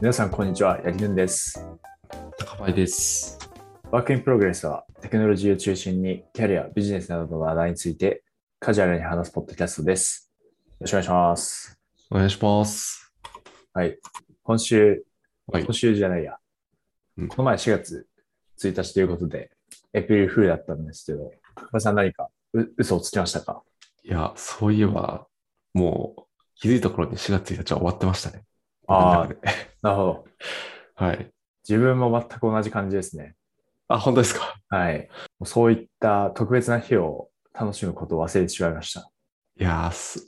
皆さん、こんにちは。やりぬんです。高林です。ワークインプログレスは、テクノロジーを中心に、キャリア、ビジネスなどの話題について、カジュアルに話すポッドキャストです。よろしくお願いします。お願いします。はい。今週、はい今。週じゃないや。うんこの前4月1日ということで、エプリルフールだったんですけど、高橋さん何かう嘘をつきましたか？いや、そういえば、もう気づいた頃に4月1日は終わってましたね。ああなるほど。はい。自分も全く同じ感じですね。あ、本当ですか？はい。そういった特別な日を楽しむことを忘れてしまいました。いやーす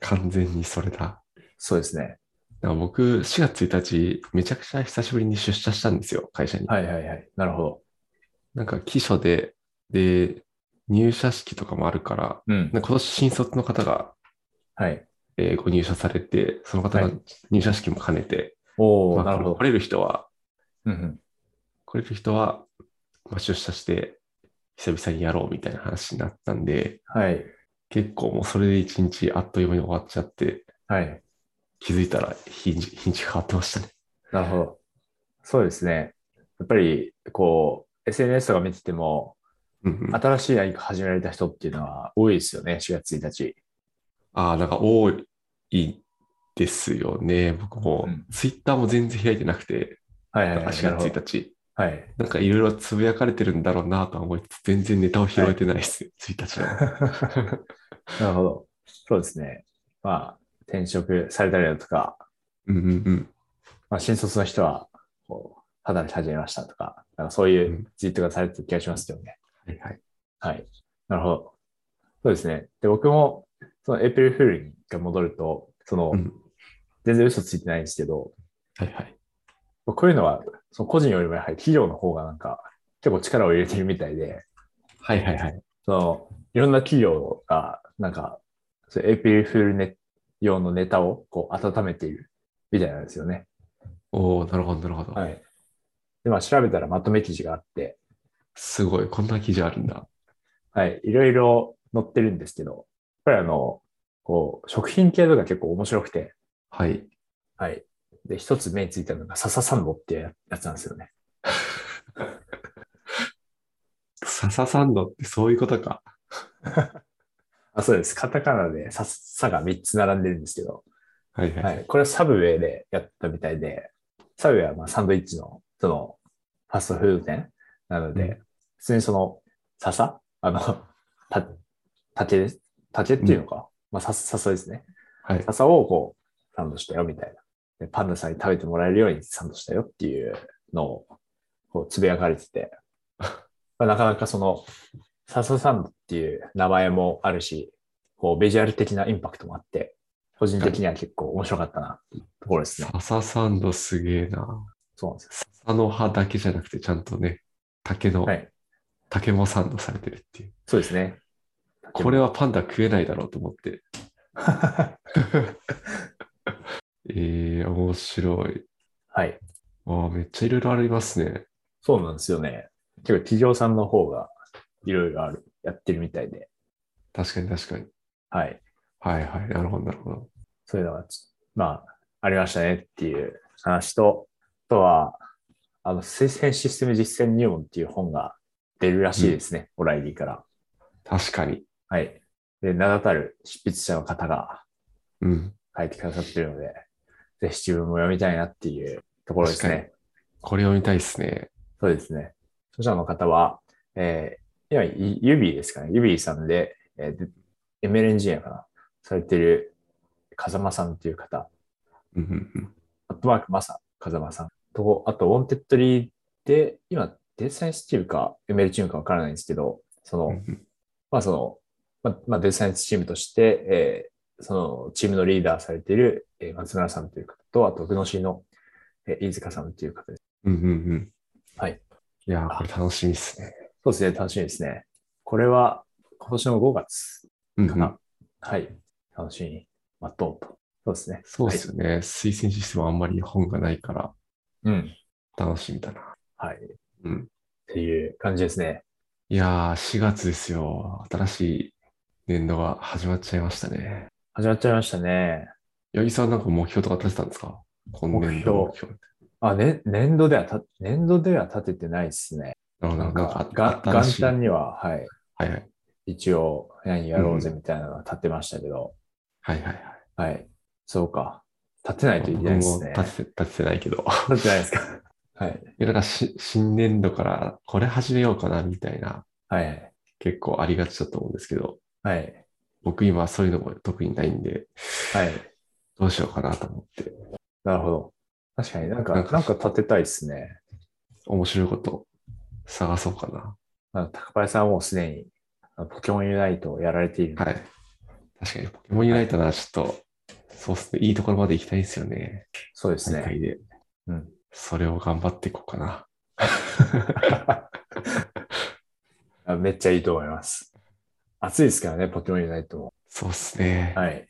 完全にそれだ。そうですね。僕、4月1日、めちゃくちゃ久しぶりに出社したんですよ、会社に。はいはいはい。なるほど。なんか、記書で、で、入社式とかもあるから、うん。なんか今年新卒の方が、はい。えーご入社されて、その方がはい入社式も兼ねて、おお、まあなるほど来。れる人は、うんうん。来れる人は、まあ、出社して久々にやろうみたいな話になったんで、はい。結構もうそれで一日あっという間に終わっちゃって、はい。気づいたら日にち日にち変わってましたね。なるほど。そうですね。やっぱり、こう、SNS とか見てても、うんうん、あ新しい何か始められた人っていうのは多いですよね、4月1日。あー、なんか多いですよね。僕もうん、ツイッターも全然開いてなくて、はいはいはい。4月なるほど1日。はい。なんかいろいろつぶやかれてるんだろうなとは思いつつ、全然ネタを拾えてないですね、1日は。なるほど。そうですね。まあ、転職されたりだとか、うんうんうん。まあ、新卒の人は、こう、働き始めましたとか、なんかそういうツイートがされてる気がしますけどね。はいはい。はい。なるほど。そうですね。で、僕も、そのエイプリルフールに一回戻ると、その、うん全然嘘ついてないんですけど、はいはい。こういうのは、その個人よりもやはり企業の方がなんか、結構力を入れてるみたいで、はいはいはい。その、いろんな企業が、なんか、そうエイプリルフールネ用のネタをこう温めているみたいなんですよね。おおなるほどなるほど。はい。で、まあ調べたらまとめ記事があって、すごい、こんな記事あるんだ。はい、いろいろ載ってるんですけど、やっぱりあの、こう、食品系とか結構面白くて、はい。はい。で、一つ目についたのが笹サンドってやつなんですよね。笹サンドってそういうことか。あ、そうです。カタカナで笹が3つ並んでるんですけど、はいはい。はい。これはサブウェイでやったみたいで、サブウェイはまあサンドイッチの、その、ファストフード店なので、うん普通にその、笹？あの、た、竹です。竹っていうのか、まあ、さ笹ですね。はい。笹をこう、サンドしたよみたいな。でパンダさんに食べてもらえるようにサンドしたよっていうのを、こう、つぶやかれてて、まあ、なかなかその、笹サンドっていう名前もあるし、こう、ビジュアル的なインパクトもあって、個人的には結構面白かったなっていうところですね。笹サンドすげえな。そうなんです笹の葉だけじゃなくて、ちゃんとね、竹の、よ。はい。そう竹もサンドされてるっていう。ですね。これはパンダ食えないだろうと思って。ええー、面白い。はい。ああ、めっちゃいろいろありますね。そうなんですよね。結構企業さんの方がいろいろある、やってるみたいで。確かに確かに。はい。はいはい。なるほどなるほど。そういうのがち、まあ、ありましたねっていう話と、あとは、あの、推薦システム実践入門っていう本が出るらしいですね。オライリーから。確かに。はい。で、名だたる執筆者の方がうん。書いてくださってるので、ぜひ自分も読みたいなっていうところです確ね。これ読みたいですね。そうですね。著者の方は、えー、今、い Ubie ですかね。 Ubie さんで、えーで、ML エンジニアかな。されてる風間さんっていう方。アットマークマサ、風間さん。と、あと、ウォンテッドリーで、今、データサイエンスチームか ML チームかわからないんですけど、その、まあ、その、まあ、まあ、データサイエンスチームとして、えーその、チームのリーダーされている、えー松村さんという方と、あと、グノシーの、えー飯塚さんという方です。うんうんうん。はい。いやー、これ楽しみですね。そうですね、楽しみですね。これは、今年の5月うんうんかな。はい。楽しみに待とうと。そうですね。そうですよね。推薦システムあんまり本がないからはい。うん。楽しみだな。はい。っうん。ていう感じですね。いやー、4月ですよ。新しい年度が始まっちゃいましたね。始まっちゃいましたね。八木さんなんか目標とか立てたんですか？今年度の目標。あ、ね、年度ではた、年度では立ててないですね。ななんか、がが元旦には、はい。はいはい。一応、何やろうぜみたいなのは立ってましたけど、はいはいはい。はい。そうか。立てないといけないですね。立てて、立ててないけど。立ってないですか？はい。いや、なんかし新年度からこれ始めようかなみたいな、はい。結構ありがちだと思うんですけど、はい。僕今そういうのも特にないんで、はい。どうしようかなと思って、なるほど。確かになんか、ななんんかか立てたいですね。面白いこと探そうかな。あの高林さんはもうすでにポケモンユナイトをやられている。はい。確かにポケモンユナイトならちょっと、そうですね、いいところまで行きたいんですよね。そうですね。で。うん。それを頑張っていこうかな。あめっちゃいいと思います。暑いですからね、ポケモンユナイトも。そうですね。はい。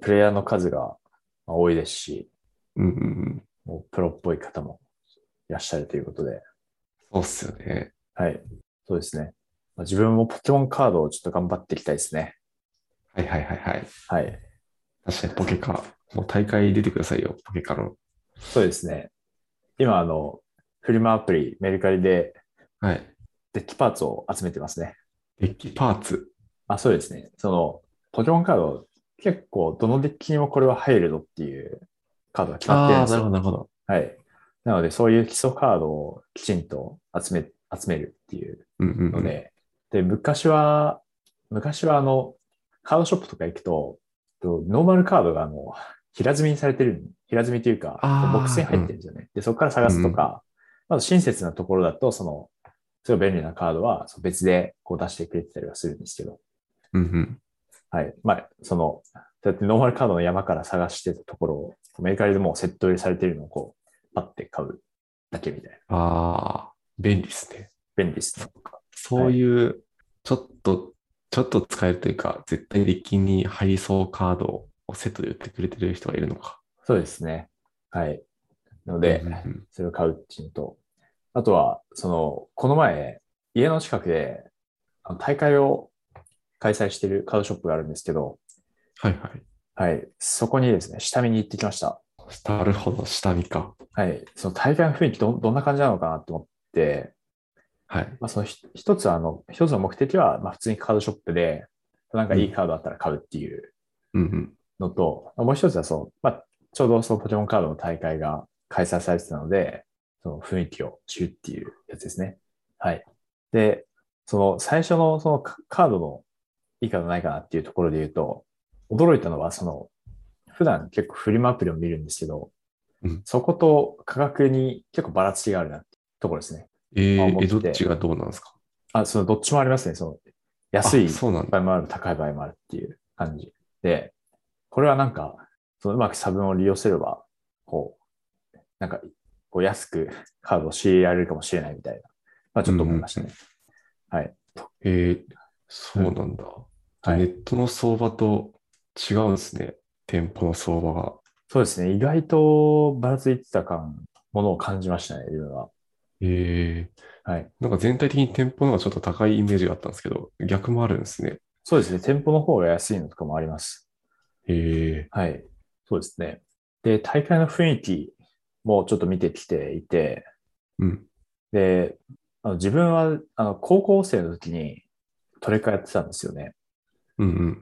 プレイヤーの数がまあ多いですし、うんうんうん。もうプロっぽい方もいらっしゃるということで。そうっすよね。はい。そうですね。まあ自分もポケモンカードをちょっと頑張っていきたいですね。はいはいはいはい。はい。確かにポケカ。もう大会出てくださいよ、ポケカの。そうですね。今、あの、フリマアプリ、メルカリではい。デッキパーツを集めてますね。デッキパーツ。あ、そうですね。その、ポケモンカード、結構どのデッキにもこれは入るぞっていうカードが決まってるんですよ。なるほど、なるほど。はい。なので、そういう基礎カードをきちんと集め、集めるっていううんうんうん。ので、で、昔は、昔はあの、カードショップとか行くと、とノーマルカードがあの、平積みにされてる、平積みというかボックスに入ってるんですよね。で、そこから探すとか、まず親切なところだと、その、すごい便利なカードは別でこう出してくれてたりはするんですけど、うんうん。はい。まあ、その、そうやってノーマルカードの山から探してたところを、メルカリでもうセット売りされてるのをこう、パッて買うだけみたいな。ああ、便利ですね。便利ですね。そういう、ちょっと、ちょっと使えるというか、絶対デッキに入りそうカードをセットで売ってくれてる人がいるのか。そうですね。はい。ので、うんうんそれを買うっていうのと、あとは、その、この前、家の近くで、大会を開催しているカードショップがあるんですけど、はいはい。はい。そこにですね、下見に行ってきました。なるほど、下見か。はい。その大会の雰囲気ど、どんな感じなのかなと思って、はい。まあ、そのひ一つは、あの、一つの目的は、まあ、普通にカードショップで、なんかいいカードあったら買うっていううんうん。のと、もう一つはそう、まあ、ちょうどそのポケモンカードの大会が開催されてたので、その雰囲気を知るっていうやつですね。はい。で、その最初のそのカカードのいいカードないかなっていうところで言うと、驚いたのは、その、普段結構フリマアプリを見るんですけど、うんそこと価格に結構ばらつきがあるなってところですね。えー、え、どっちがどうなんですか？あ、そのどっちもありますね。その安い。場合もある、高い場合もあるっていう感じで、これはなんか、そのうまく差分を利用すれば、こう、なんか、こう安く カードを仕入れられるかもしれないみたいな、まあちょっと思いましたね。はい。えー、そうなんだ。はいネットの相場と違うんですね。店舗の相場が。そうですね。意外とばらついてた感、ものを感じましたね、自分は。えー、はい。なんか全体的に店舗の方がちょっと高いイメージがあったんですけど、逆もあるんですね。そうですね。店舗の方が安いのとかもあります。えはい。そうですね。で、大会の雰囲気もちょっと見てきていて、ー、うん。で、あの自分はあの高校生の時にトレカやってたんですよね。うんうん。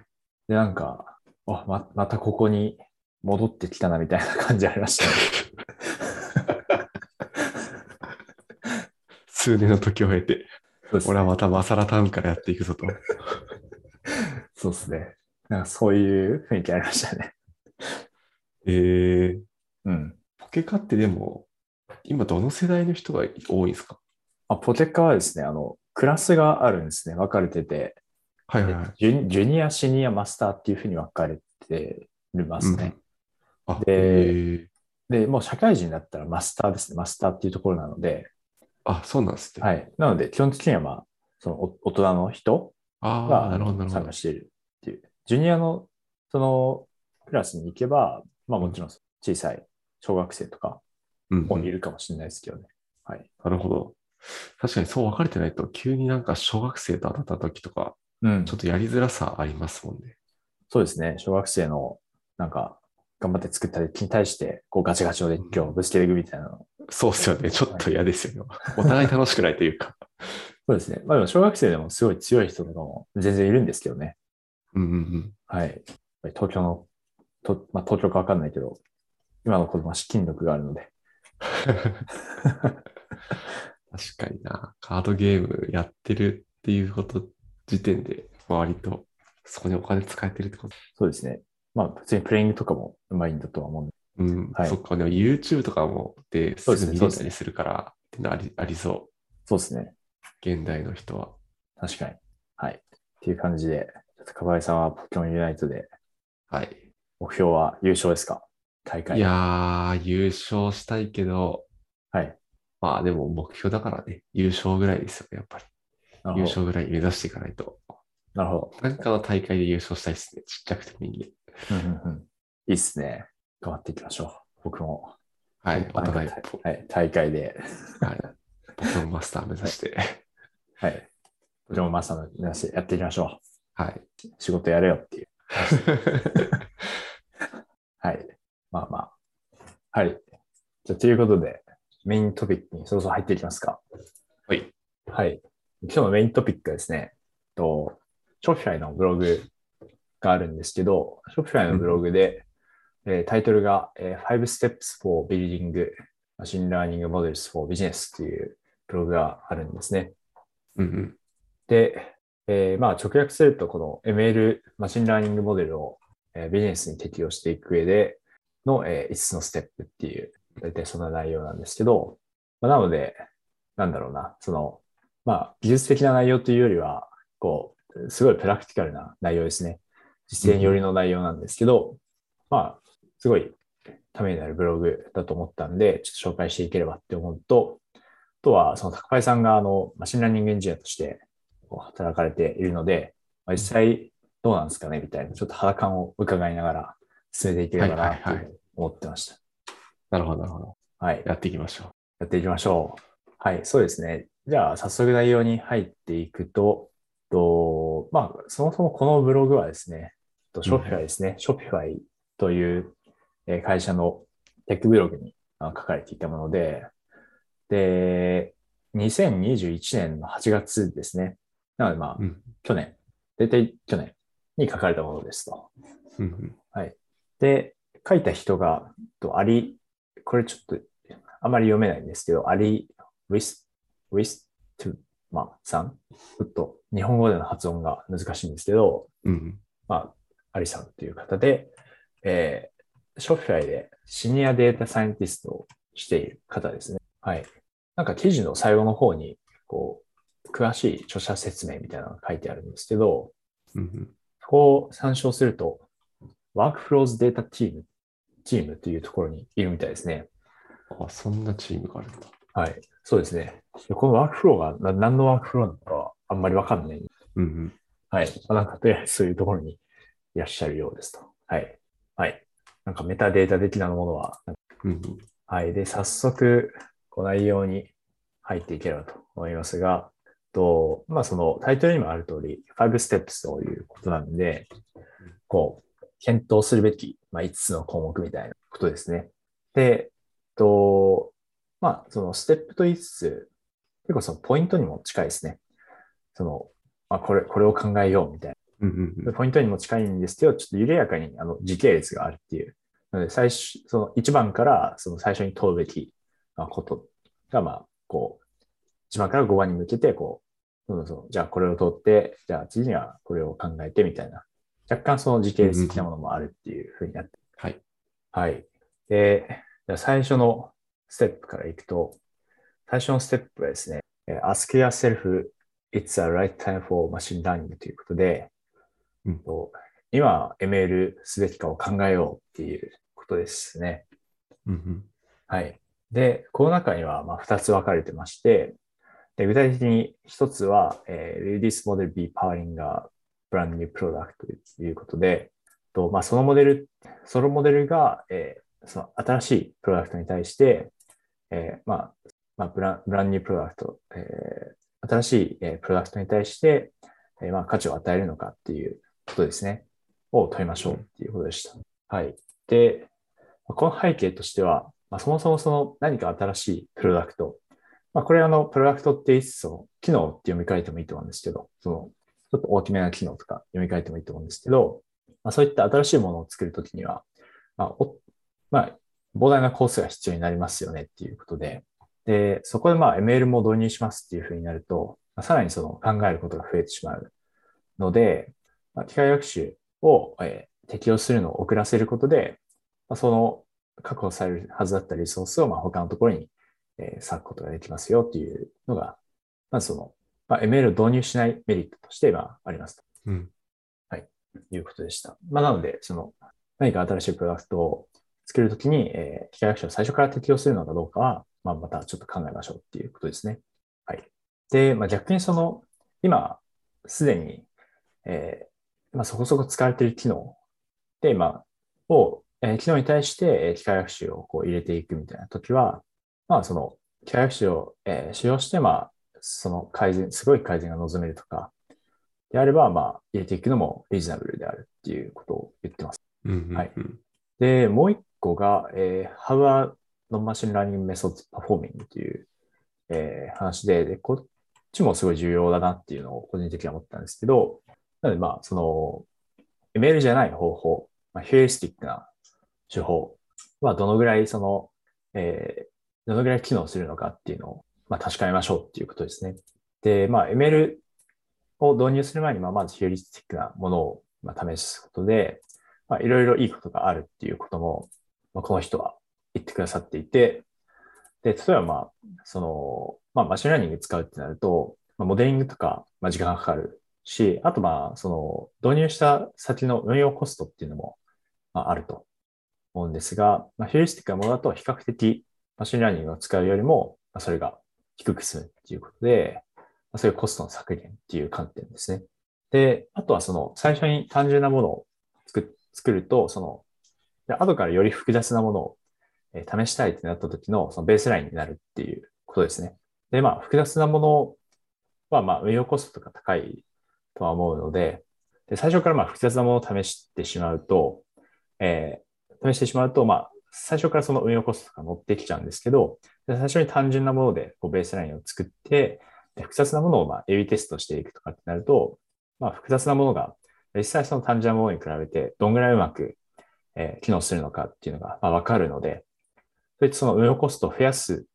で、なんか、あ、ま、またここに戻ってきたなみたいな感じありましたね。数年の時を経て、ね俺はまたマサラタウンからやっていくぞと。そうですね。なんかそういう雰囲気ありましたね。えー、うん。ポケカってでも、今どの世代の人が多いんですか？あ、ポテカはですね、あの、クラスがあるんですね。分かれてて、はいはいはい。ジュニア、シニア、マスターっていうふうに分かれてますね。あ、でえー、で、もう社会人だったらマスターですね。マスターっていうところなので、あ、そうなんですね。はい。なので、基本的にはまあ、そのお大人の人がなるほどなるほど参加。しているっていう。ジュニアのそのクラスに行けば、まあもちろん小さい小学生とかうんうんもいるかもしれないですけどね。はい。なるほど。確かにそう分かれてないと、急になんか小学生と当たった時とか、うんちょっとやりづらさありますもんね。そうですね。小学生のなんか頑張って作ったデッキに対して、こうガチガチのデッキをぶつけていくみたいなのそうですよね。ちょっと嫌ですよね。お互い楽しくないというか。そうですね。まあでも小学生でもすごい強い人とかも全然いるんですけどね。うんうんうん。はい。東京の、とまあ東京かわかんないけど、今の子供は資金力があるので。確かにな。カードゲームやってるっていうこと時点で、割とそこにお金使えてるってこと？そうですね。まあ普通にプレイングとかもうまいんだとは思うんで。うん、はいそっか、でも YouTube とかもですそうですねぐ見れたりするから、っていうのありありそそうですね。う。現代の人は。確かに。はい。っていう感じで、ちょっとかばいさんはポケモンユナイトで、はい。目標は優勝ですか？大会。いやー、優勝したいけど、はい。まあでも目標だからね、優勝ぐらいですよね、やっぱり。優。勝ぐらい目指していかないと。なるほど。なんかの大会で優勝したいですね。ちっちゃくてもいいんで。うんうんうん。いいっすね。頑張っていきましょう。僕も。はい、お互い、はい。大会で。はい、ポケモンマスター目指して。はい。ポケモンマスターの皆さんやっていきましょはい。う。仕事やれよっていう。はい。まあまあ。はい。じゃあ、ということで、メイントピックにそろそろ入っていきますか。はい。はい。今日のメイントピックはですね、と、Shopify のブログがあるんですけど、Shopify のブログで、えータイトルが、えー Five Steps for Building Machine Learning Models for Business というブログがあるんですね。うんうん。で、えーまあ直訳すると、この ML machine learning model を、えービジネスに適用していく上での、え5つのステップっていう、大体そんな内容なんですけど、まあ、なので、なんだろうな、その、まあ技術的な内容というよりは、こう、すごいプラクティカルな内容ですね。実践寄りの内容なんですけど、まあ、すごいためになるブログだと思ったんで、ちょっと紹介していければって思うと、あとは、その高井さんがあの、 machine learning エンジニアとして働かれているので、まあ、実際どうなんですかねみたいな、ちょっと肌感を伺いながら進めていければなはいはいはいと思ってました。なるほど、なるほど。はい。やっていきましょやっていきましょう。はい、そうですね。じゃあ、早速内容に入っていくと、とまあ、そもそもこのブログはですね、と Shopify ですね、Shopify というえー会社のテックブログにあ書かれていたもので、で、2021年の8月ですね。なので、まあう。う、ん。去年、大体去年に書かれたものですと。うんうん。で、書いた人が、とアリ、これちょっとあまり読めないんですけど、アリ・ウィス、ウィストゥマさん。ちょっと日本語での発音が難しいんですけど、うんうん。まあ、アリさんっていう方で、えー、ショフィアイでシニアデータサイエンティストをしている方ですね。はい。なんか記事の最後の方に、こう、詳しい著者説明みたいなのが書いてあるんですけど、うんうん。そこを参照すると、Workflows Data Team、チームというところにいるみたいですね。あ、そんなチームがあるんだ。はい。そうですね。でこのワークフローがな何のワークフローなのかはあんまりわかんない。うんうん。はい。まあ、なんかとりあえずそういうところにいらっしゃるようですと。はい。はい。なんかメタデータ的なものは、うんうん。はい。で、早速、この内容に入っていければと思いますが、と、まあそのタイトルにもある通り、5 steps ということなんで、こう、検討するべき、まあ、5つの項目みたいなことですね。で、と、まあそのステップと言いつつ、結構そのポイントにも近いですね。その、まあこれ、これを考えようみたいな。うんうんうん。ポイントにも近いんですけど、ちょっと緩やかにあの時系列があるっていう。なので、最初、その1番からその最初に問うべきまあことが、まあ、こう、1番から5番に向けて、こう、そうそうじゃあこれを通って、じゃあ次にはこれを考えてみたいな。若干その時系列的なものもあるっていうふうになって。はい。はい。で、じゃあ最初のステップからいくと、最初のステップはですね、えー ask yourself it's a right time for machine learning ということで、うんと今 ML すべきかを考えようっていうことですね。うんうん。はい。で、この中にはまあ2つ分かれてまして、で具体的に1つは、えー Will this model be powering a brand new product ということで、とまあ、そのモデル、そのモデルが、えーその新しいプロダクトに対して、えーまあ、まあ、ブラン、ブランニュープロダクト、えー新しい、えープロダクトに対して、えーまあ、価値を与えるのかっていうことですね。を問いましょうっていうことでした。はい。で、この背景としては、まあ、そもそもその何か新しいプロダクト、まあ、これあの、プロダクトっていつ、その機能って読み替えてもいいと思うんですけど、その、ちょっと大きめな機能とか読み替えてもいいと思うんですけど、まあ、そういった新しいものを作るときには、まあ、おまあ、膨大なコースが必要になりますよねっていうことで、で、そこでまあ ML も導入しますっていうふうになると、まあ、さらにその考えることが増えてしまうので、まあ、機械学習を、えー、適用するのを遅らせることで、まあ、その確保されるはずだったリソースをまあ他のところに、えー、割くことができますよっていうのが、まずその、まあ、ML を導入しないメリットとしてまありますと。うん。はい。いうことでした。まあ、なので、その、何か新しいプロダクトを作るときに、えー、機械学習を最初から適用するのかどうかは、まあ、またちょっと考えましょうっていうことですね。はい。で、まあ、逆にその、今、すでに、えー、まあ、そこそこ使われている機能で、まあ、を、えー、機能に対して、えー、機械学習をこう入れていくみたいなときは、まあ、その、機械学習を、えー、使用して、まあ、その改善、すごい改善が望めるとか、であれば、まあ、入れていくのもリーズナブルであるっていうことを言ってます。うんうんうん、はい。で、もう一個が、えー、How are non-machine learning methods performing という、えー、話でで、こっちもすごい重要だなっていうのを個人的には思ったんですけど、なので、まあ、その、ML じゃない方法、まあ、ヒューリスティックな手法はどのぐらいその、えー、どのぐらい機能するのかっていうのを、まあ、確かめましょうっていうことですね。で、まあ、ML を導入する前に、まあ、まずヒューリスティックなものを、まあ、試すことで、まあ、いろいろいいことがあるっていうことも、まあ、この人は言ってくださっていて、で、例えばまあ、その、まあ、 machine learning 使うってなると、まあ、モデリングとか、まあ、時間がかかるし、あとまあ、その、導入した先の運用コストっていうのも、まあ、あると思うんですが、まあ、ヒューリスティックなものだと比較的 machine learning を使うよりも、まあ、それが低く済むっていうことで、まあ、そういうコストの削減っていう観点ですね。で、あとはその、最初に単純なものを作作ると、その、で後からより複雑なものを試したいってなった時のそのベースラインになるっていうことですね。で、まあ、複雑なものは、まあ、運用コストとか高いとは思うので、で最初からまあ複雑なものを試してしまうと、えー、試してしまうと、まあ、最初からその運用コストとか乗ってきちゃうんですけど、最初に単純なものでこうベースラインを作って、複雑なものをまあ AB テストしていくとかってなると、まあ、複雑なものが実際その単純なものに比べてどんぐらいうまく、え、機能するのかっていうのがまあわかるので、それってその運用コストを増やす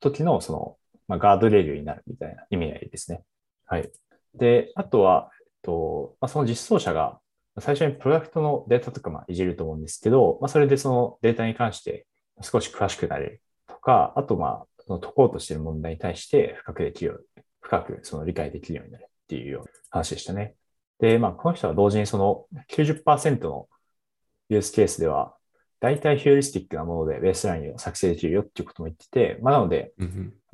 時のその、まあ、ガードレールになるみたいな意味合いですね。はい。で、あとは、えっとまあ、その実装者が最初にプロダクトのデータとかまあいじると思うんですけど、まあ、それでそのデータに関して少し詳しくなれるとか、あとまあ、その解こうとしている問題に対して深くできる深くその理解できるようになるっていうような話でしたね。で、まあ、この人は同時にその90%のユースケースでは、大体ヒューリスティックなものでベースラインを作成できるよっていうことも言ってて、まあ、なので、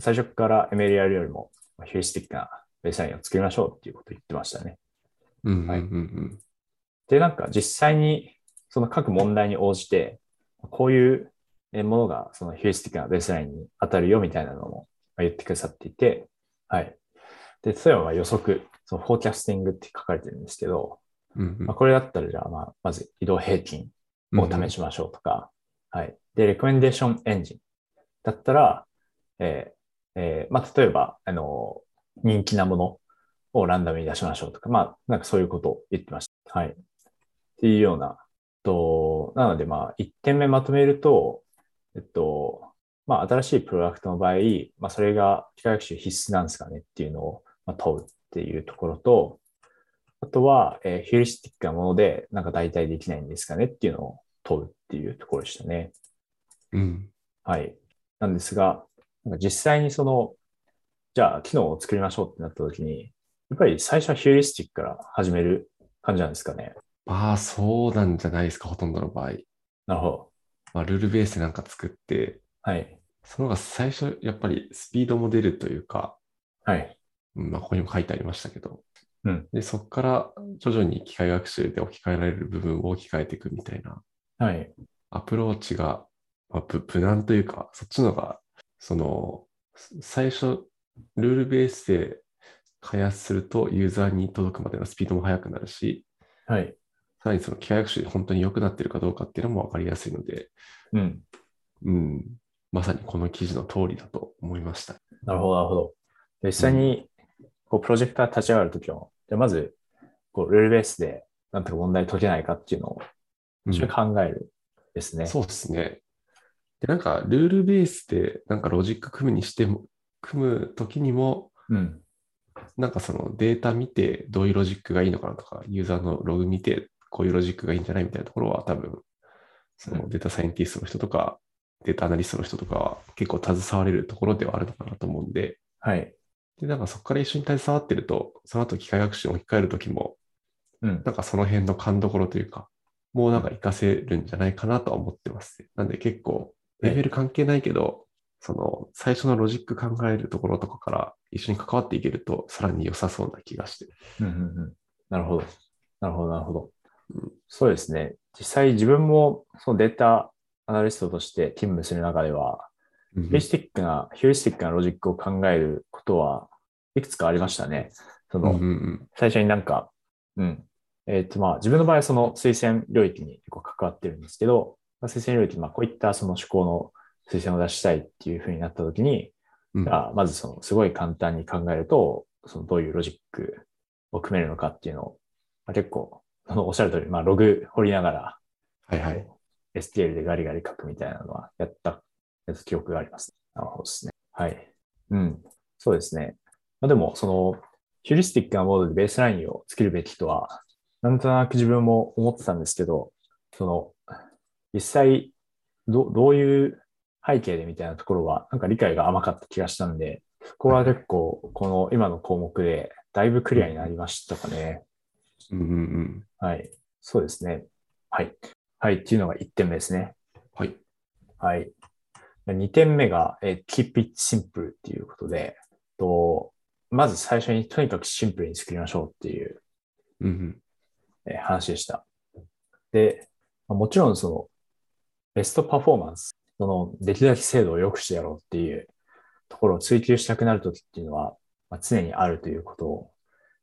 最初から ML やるよりもヒューリスティックなベースラインを作りましょうっていうことを言ってましたね。はい、で、なんか実際にその各問題に応じて、こういうものがそのヒューリスティックなベースラインに当たるよみたいなのも言ってくださっていて、はい。で、例えば予測、そのフォーキャスティングって書かれてるんですけど、うんうん、まあ、これだったらじゃあ、まあ、まず移動平均を試しましょうとか、うん、はい。で、レコメンデーションエンジンだったら、えーえー、まあ、例えば、あの、人気なものをランダムに出しましょうとか、まあ、なんかそういうことを言ってました。はい。っていうような、と、なので、まあ、1点目まとめると、えっと、まあ、新しいプロダクトの場合、まあ、それが機械学習必須なんですかねっていうのを、ま、問うっていうところと、あとは、えー、ヒューリスティックなもので、なんか代替できないんですかねっていうのを問うっていうところでしたね。うん。はい。なんですが、なんか実際にその、じゃあ機能を作りましょうってなった時に、やっぱり最初はヒューリスティックから始める感じなんですかね。まあ、そうなんじゃないですか、ほとんどの場合。なるほど。まあ、ルールベースでなんか作って、はい。そのが最初、やっぱりスピードも出るというか、はい。まあ、ここにも書いてありましたけど、うん、でそこから徐々に機械学習で置き換えられる部分を置き換えていくみたいな、はい、アプローチが、まあ、無難というか、そっちのが、その、最初、ルールベースで開発するとユーザーに届くまでのスピードも速くなるし、はい、さらにその機械学習で本当に良くなってるかどうかっていうのも分かりやすいので、うん。うん。まさにこの記事の通りだと思いました。なるほど、なるほど。実際に、こう、プロジェクター立ち上がるときは、じゃあまず、こう、ルールベースで、なんとか問題解けないかっていうのを、うん一緒に考えるですね。そうですね。で、なんか、ルールベースで、なんかロジック組むにしても、組むときにも、うん。なんかそのデータ見てどういうロジックがいいのかなとか、ユーザーのログ見てこういうロジックがいいんじゃないみたいなところは多分、そのデータサイエンティストの人とか、データアナリストの人とかは結構携われるところではあるのかなと思うんで、はい。で、なんかそこから一緒に携わってると、その後機械学習に置き換えるときも、うん。なんかその辺の勘どころというか、もうなんか活かせるんじゃないかなとは思ってますね。なんで結構、はいレベル関係ないけど、その最初のロジック考えるところとかから一緒に関わっていけると、さらに良さそうな気がして。うんうんうん。なるほど。なるほど、なるほどうん。そうですね。実際自分もそのデータアナリストとして勤務する中では、うんヒューリスティックな、ヒューリスティックなロジックを考えることはいくつかありましたね。その、うんうんうん最初になんか、うん。えっ、と、まあ、自分の場合はその推薦領域に結構関わってるんですけど、まあ、推薦領域、まあ、こういったその思考の推薦を出したいっていうふうになったときに、うんまずその、すごい簡単に考えると、その、どういうロジックを組めるのかっていうのを、まあ、結構、そのおっしゃる通り、まあ、ログ掘りながら、はいはい。STL でガリガリ書くみたいなのはやった、やつ記憶があります。なるほどですね。はい。うん。そうですね。まあ、でも、その、ヒューリスティックなモードでベースラインを作るべきとは、なんとなく自分も思ってたんですけど、その、実際、ど、どういう背景でみたいなところは、なんか理解が甘かった気がしたんで、そこは結構、この今の項目で、だいぶクリアになりましたかね。うんうんうん。はい。そうですね。はい。はい。っていうのが1点目ですね。はい。はい。2点目が、えー keep it simple っていうことで、とまず最初にとにかくシンプルに作りましょうっていう。えー話でした。で、まあもちろんその、ベストパフォーマンス、その、できるだけ精度を良くしてやろうっていうところを追求したくなるときっていうのは、まあ、常にあるということを、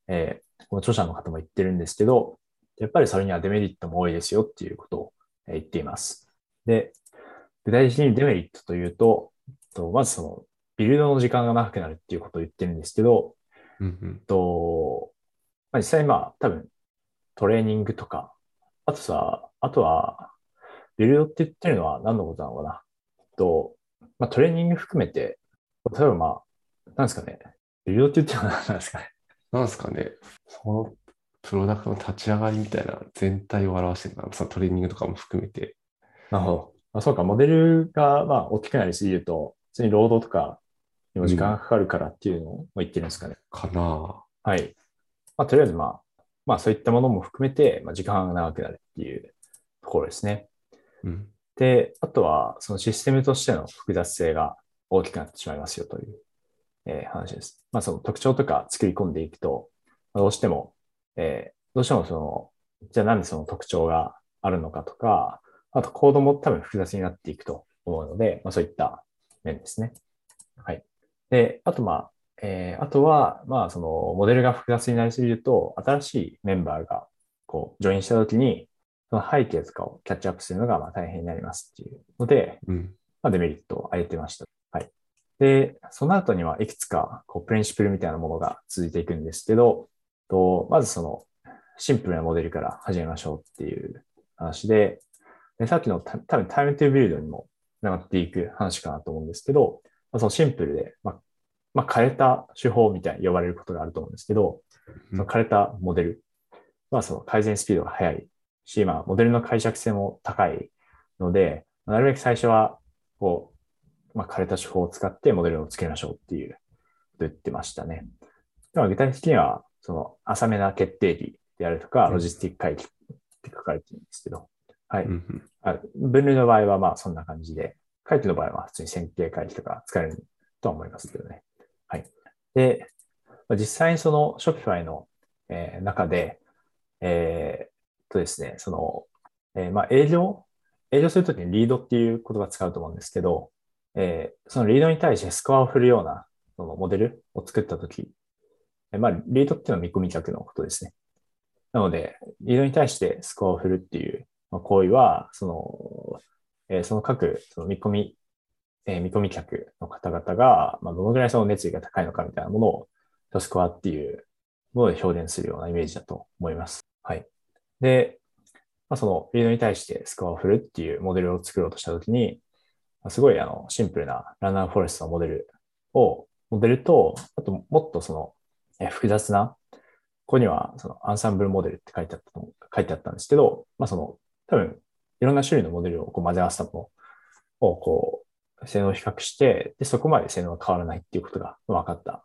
えーこの著者の方も言ってるんですけど、やっぱりそれにはデメリットも多いですよっていうことをえー言っています。で、具体的にデメリットというと、とまずその、ビルドの時間が長くなるっていうことを言ってるんですけど、うんうん。と、まあ、実際まあ多分トレーニングとか、あとさ、あとは、ビルドって言ってるのは何のことなのかな？と、まあトレーニング含めて、例えばまあ、なんですかね、ビルドって言ってるのは何なんですかね？なんですかね、そのプロダクトの立ち上がりみたいな全体を表してるのそのトレーニングとかも含めて。なるほど。まあ、そうか、モデルがまあ大きくなりすぎると、普通に労働とかにも時間がかかるからっていうのを言ってるんですかね。かなはい。まあ、とりあえずまあ、まあそういったものも含めて、まあ、時間が長くなるっていうところですね。うん。で、あとは、そのシステムとしての複雑性が大きくなってしまいますよという、えー話です。まあ、その特徴とか作り込んでいくと、まあどうしても、えーどうしてもその、じゃあなんでその特徴があるのかとか、あとコードも多分複雑になっていくと思うので、まあ、そういった面ですね。はい。で、あとまあ、えーあとは、まあ、その、モデルが複雑になりすぎると、新しいメンバーが、こう、ジョインしたときに、その背景とかをキャッチアップするのがまあ大変になりますっていうので、うん。まあ、デメリットを挙げてました。はい。で、その後にはいくつか、こう、プリンシプルみたいなものが続いていくんですけど、と、まずその、シンプルなモデルから始めましょうっていう話で、でさっきのた多分タイムトゥビルドにも繋がっていく話かなと思うんですけど、まあ、そのシンプルで、まあ、まあ、枯れた手法みたいに呼ばれることがあると思うんですけど、うん。その枯れたモデル。はその改善スピードが速い。し、まあ、モデルの解釈性も高いので、なるべく最初は、こう、まあ、枯れた手法を使ってモデルを作りましょうっていうことを言ってましたね。でも具体的には、その浅めな決定義であるとか、うん。ロジスティック回帰って書かれてるんですけど、はい。分類の場合はまあそんな感じで、回帰の場合は普通に線形回帰とか使えるとは思いますけどね。はい。で、実際にその Shopify の、えー中で、えーとですね、その、えーまあ営業営業するときにリードっていう言葉を使うと思うんですけど、えーそのリードに対してスコアを振るようなそのモデルを作ったとき、えーまあリードっていうのは見込み客のことですね。なので、リードに対してスコアを振るっていう行為は、その、えーその各その見込み、えー見込み客の方々が、まあ、どのぐらいその熱意が高いのかみたいなものを、スコアっていうもので表現するようなイメージだと思います。はい。で、まあ、そのリードに対してスコアを振るっていうモデルを作ろうとしたときに、まあすごいあのシンプルなランナーフォレストのモデルを、モデルと、あともっとそのえ複雑な、ここにはそのアンサンブルモデルって書いてあった書いてあったんですけど、まあその多分いろんな種類のモデルをこう混ぜ合わせたものをこう性能を比較して、で、そこまで性能が変わらないっていうことが分かったっ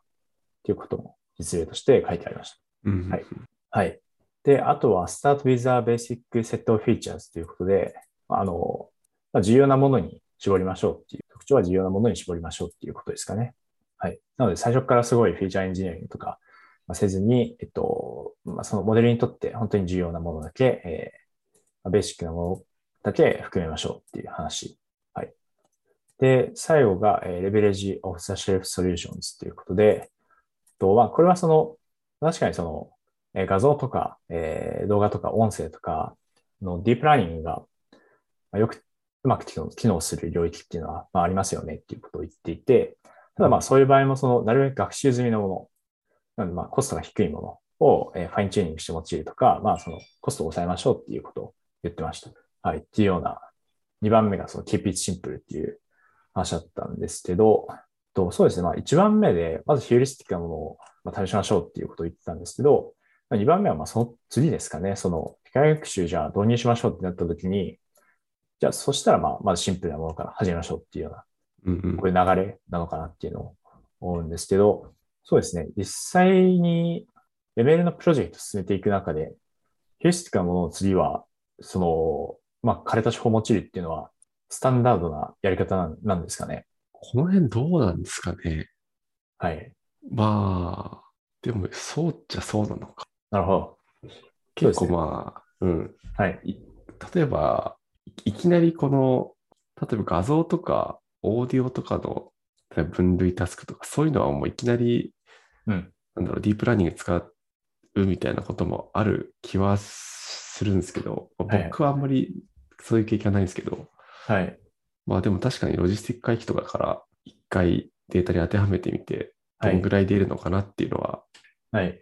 ていうことも実例として書いてありました。うん。はいはい。で、あとは Start with a basic set of features ということで、あの、まあ重要なものに絞りましょうっていう、特徴は重要なものに絞りましょうっていうことですかね。はい。なので、最初からすごいフィーチャーエンジニアリングとか、まあせずに、えっと、まあ、そのモデルにとって本当に重要なものだけ、えーまあベーシックなものだけ含めましょうっていう話。はい。で、最後が、えー、Leverage of the Shelf Solutions ということで、とは、これはその、確かにその、えー画像とか、えー動画とか音声とかの deep learning が、まあよくうまく機能機能する領域っていうのは、まあ、ありますよねっていうことを言っていて、ただまあそういう場合もその、なるべく学習済みのもの、なのでまあコストが低いものを、えー fine-tuning して用いるとか、まあそのコストを抑えましょうっていうことを言ってました。はい。っていうような、2番目がその keep it simple っていう話だったんですけど、とそうですね。まあ1番目で、まずヒューリスティックなものをまあ試しましょうっていうことを言ってたんですけど、まあ2番目はまあその次ですかね。その機械学習じゃあ導入しましょうってなった時に、じゃあそしたらまあまずシンプルなものから始めましょうっていうようなうんうんこういう流れなのかなっていうのを思うんですけど、そうですね。実際にレベルのプロジェクトを進めていく中で、ヒューリスティックなものの次は、その、まあ、枯れた手法を用いるっていうのは、スタンダードなやり方なんなんですかね。この辺どうなんですかね。はい。まあ、でも、そうっちゃそうなのか。なるほど。結構そうですねまあ、うん。はい。い例えば、いいきなりこの、例えば画像とかオーディオとかの分類タスクとか、そういうのはもういきなり、うん。なんだろう、ディープラーニング使うみたいなこともある気はするんですけど、はいはい僕はあんまりそういう経験はないんですけど、はい。まあでも確かにロジスティック回帰とかから一回データに当てはめてみて、はいどんぐ。らい出るのかなっていうのは、はい。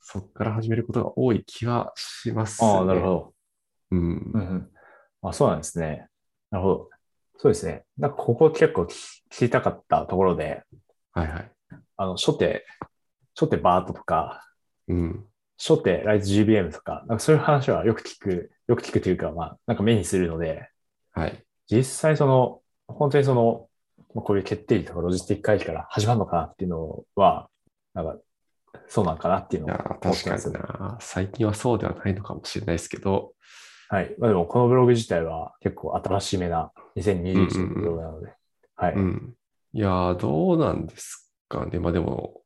そこから始めることが多い気はしますね。ああ、なるほど。うんうんうん。あ、そうなんですね。なるほど。そうですね。なんかここ結構聞聞きたかったところで、はいはい。あの、初手、初手バートとか、うん。初手ライズ GBM とか、なんかそういう話はよく聞く、よく聞くというか、まあ、なんか目にするので、はい。実際その、本当にその、まあこういう決定率とかロジスティック回帰から始まるのかなっていうのは、なんか、そうなんかなっていうのを思ー、ってます確かにな。最近はそうではないのかもしれないですけど、はい。まあでも、このブログ自体は結構新しめな2021年のブログなので、はい。うん。いやー、どうなんですかね。まあでも、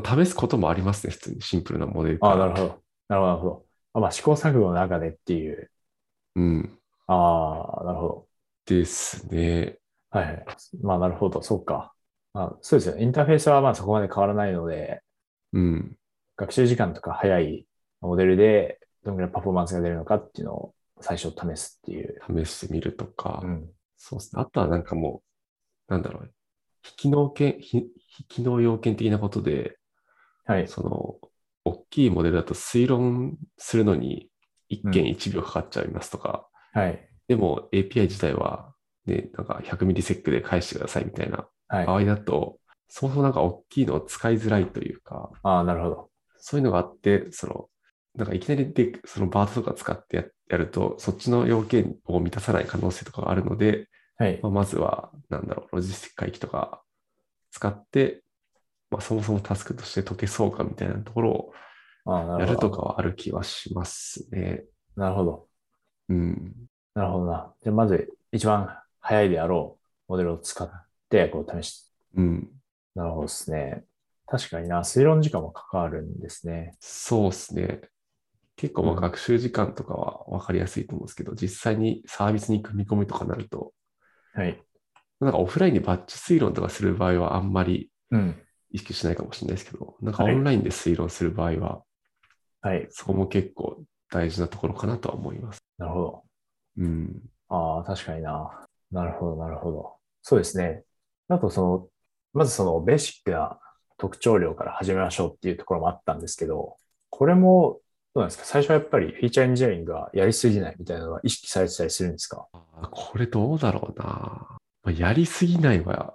試すこともありますね。普通にシンプルなモデルああ、なるほど。なるほど、まあ、試行錯誤の中でっていう。うん。ああ、なるほど。ですね。はいはい。まあ、なるほど。そうか。まあ、そうですよね。インターフェースはまあそこまで変わらないので、うん。学習時間とか早いモデルでどのぐらいパフォーマンスが出るのかっていうのを最初試すっていう。試してみるとか、うん。そうですね。あとはなんかもう、なんだろう。非機能件、非非機能要件的なことで、はい。その、大きいモデルだと推論するのに1件1秒かかっちゃいますとか、はい。でも API 自体は、ね、なんか100ミリセックで返してくださいみたいなはい。場合だと、そもそもなんか大きいのを使いづらいというか、ああ、なるほど。そういうのがあって、その、なんかいきなりで、そのバートとか使ってややると、そっちの要件を満たさない可能性とかがあるので、はいま。あ、まずは、なんだろう、ロジスティック回帰とか使って、まあ、そもそもタスクとして解けそうかみたいなところをやるとかはある気はしますね。なるほど。うん。なるほどな。じゃあ、まず一番早いであろうモデルを使って、こう試し、うん。なるほどですね。確かにな。推論時間も関わるんですね。そうですね。結構まあうん学習時間とかは分かりやすいと思うんですけど、実際にサービスに組み込みとかなると、はい。なんかオフラインでバッチ推論とかする場合はあんまりうん。意識しないかもしれないですけど、なんかオはいンラインで推論する場合は、はい。そこも結構大事なところかなとは思います。なるほど。うん。ああ、確かにな。なるほど、なるほど。そうですね。あとその、まずそのベーシックな特徴量から始めましょうっていうところもあったんですけど、これもどうなんですか？最初はやっぱりフィーチャーエンジニアリングがやりすぎないみたいなのは意識されてたりするんですかあこれどうだろうな。まあやりすぎないは